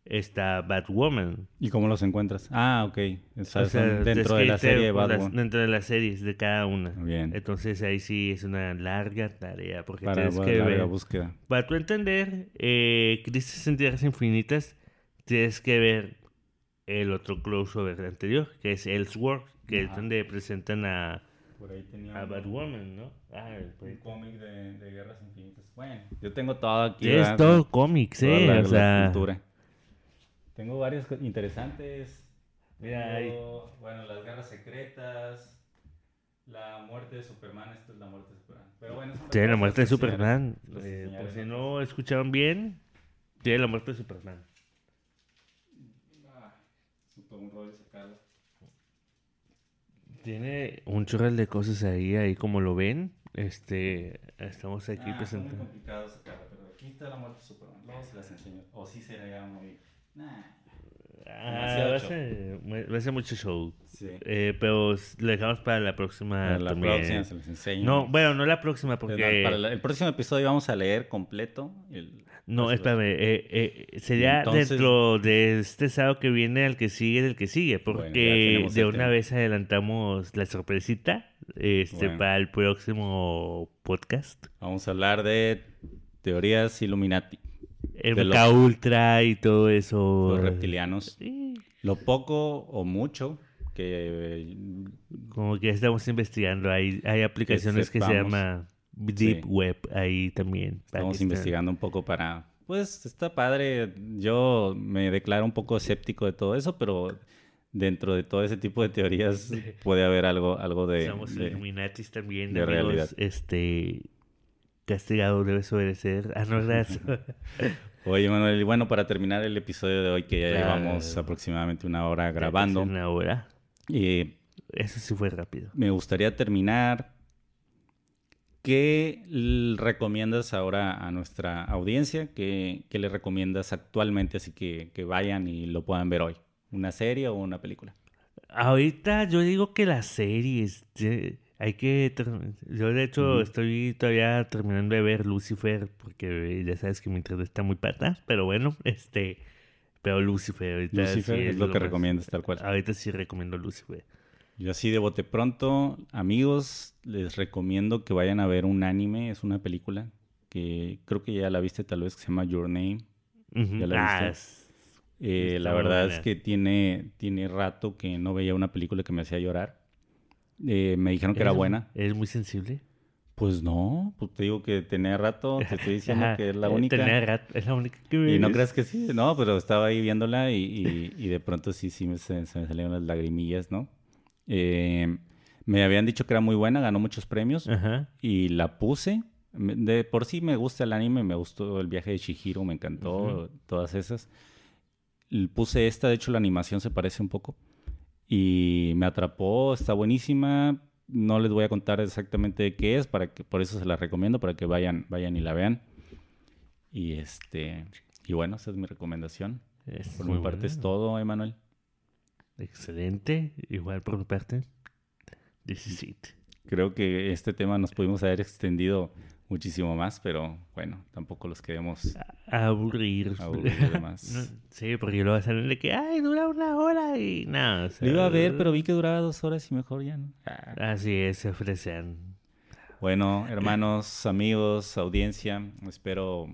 está Batwoman. ¿Y cómo los encuentras? Ah, ok. O sea, O sea, dentro de la descrite serie las- Batwoman. dentro de las series de cada una. Bien. Entonces ahí sí es una larga tarea, porque Para tienes la que ver. búsqueda. Para tu entender, eh, Crisis en Tierras Infinitas, tienes que ver el otro crossover anterior, que es Elseworld, que es Ajá. donde presentan a, Por ahí tenía a Batwoman, ¿no? Ah, pues, cómic de, Guerras Infinitas. Bueno, yo tengo todo aquí. es ¿verdad? todo cómics, ¿eh? la- o la sea, cultura. Tengo varios interesantes. Mira, ahí. Tengo, Bueno, las guerras secretas. La muerte de Superman. Esta es la muerte de Superman. Pero bueno, sí, la muerte de. Superman. Eh, por si no escucharon bien, tiene la muerte de Superman. Ah, un rollo sacarlo. Tiene un chorral de cosas ahí, ahí como lo ven. Este, estamos aquí Ah, está muy presentando. complicado sacarla, pero aquí está la muerte de Superman. Luego se las enseño. O sí sería muy. Nah. Ah, va a, ser, va a ser mucho show. Sí. Eh, pero lo dejamos para la próxima Para la también. próxima se las enseño. No, bueno, no la próxima porque... no, para la- el próximo episodio vamos a leer completo. el- No, espérame. eh, eh, sería Entonces- dentro de este sábado que viene al que sigue del que sigue. Porque de el una tema. vez adelantamos la sorpresita este, Bueno. para el próximo podcast. Vamos a hablar de teorías Illuminati, los- MK Ultra y todo eso. los reptilianos. Sí, Lo poco o mucho que como que estamos investigando. Hay, hay aplicaciones que, se llama Deep Sí. Web ahí también. estamos investigando un poco para... Pues está padre. Yo me declaro un poco escéptico de todo eso, pero dentro de todo ese tipo de teorías *laughs* puede haber algo, algo de... Somos de- Illuminatis también, de amigos. realidad. Este. Castigado debe obedecer. Ah, no. *laughs* Oye, Manuel, y bueno, para terminar el episodio de hoy, que ya Claro. llevamos aproximadamente una hora grabando, Una hora. eh, Eso sí fue rápido. me gustaría terminar. ¿Qué recomiendas ahora a nuestra audiencia? ¿Qué, qué le recomiendas actualmente así que, que vayan y lo puedan ver hoy? ¿Una serie o una película? Ahorita yo digo que las series. Hay que. Yo, de hecho, estoy todavía terminando de ver Lucifer. Porque ya sabes que mi internet está muy pata. Pero bueno, este. Pero Lucifer. Ahorita Lucifer sí es lo que más- recomiendas tal cual. Ahorita sí recomiendo Lucifer. Yo así de bote pronto, amigos, les recomiendo que vayan a ver un anime, es una película que creo que ya la viste tal vez, que se llama Your Name. ¿Ya la Ah, viste? es- Eh, la verdad es que tiene, tiene rato que no veía una película que me hacía llorar. Eh, me dijeron que era ¿eres- buena. ¿Eres muy sensible? Pues no, pues te digo que tenía rato, te estoy *laughs* diciendo Ajá, que es la eh, única. tenía rat- es la única que Y no ves. creas que sí, no, pero estaba ahí viéndola y, y- *laughs* y de pronto sí, sí me, se, se me salieron las lagrimillas, ¿no? Eh, me habían dicho que era muy buena, ganó muchos premios Ajá. y la puse. De por sí me gusta el anime, me gustó el viaje de Shihiro, me encantó, todas esas. Puse esta, de hecho la animación se parece un poco y me atrapó, está buenísima. No les voy a contar exactamente de qué es, para que, por eso se la recomiendo, para que vayan, vayan y la vean. Y este, y bueno, esa es mi recomendación. Es Por mi parte es bueno. todo, Emanuel. Excelente. Igual por mi parte. This is it. Creo que este tema nos pudimos haber extendido muchísimo más, pero bueno, tampoco los queremos Aburrir. *laughs* aburrir más. No, sí, porque luego salen de que, ay, dura una hora y nada. o sea, Lo iba a ver, pero vi que duraba dos horas y mejor ya no. Ah. Así es, se ofrecen. Bueno, hermanos, amigos, audiencia, espero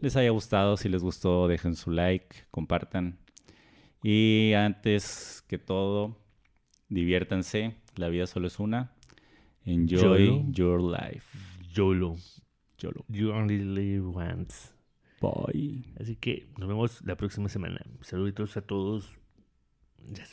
les haya gustado. Si les gustó, dejen su like, compartan. Y antes que todo, diviértanse, la vida solo es una. Enjoy your life. YOLO. YOLO. You only live once. Bye. Así que nos vemos la próxima semana. Saluditos a todos. Ya se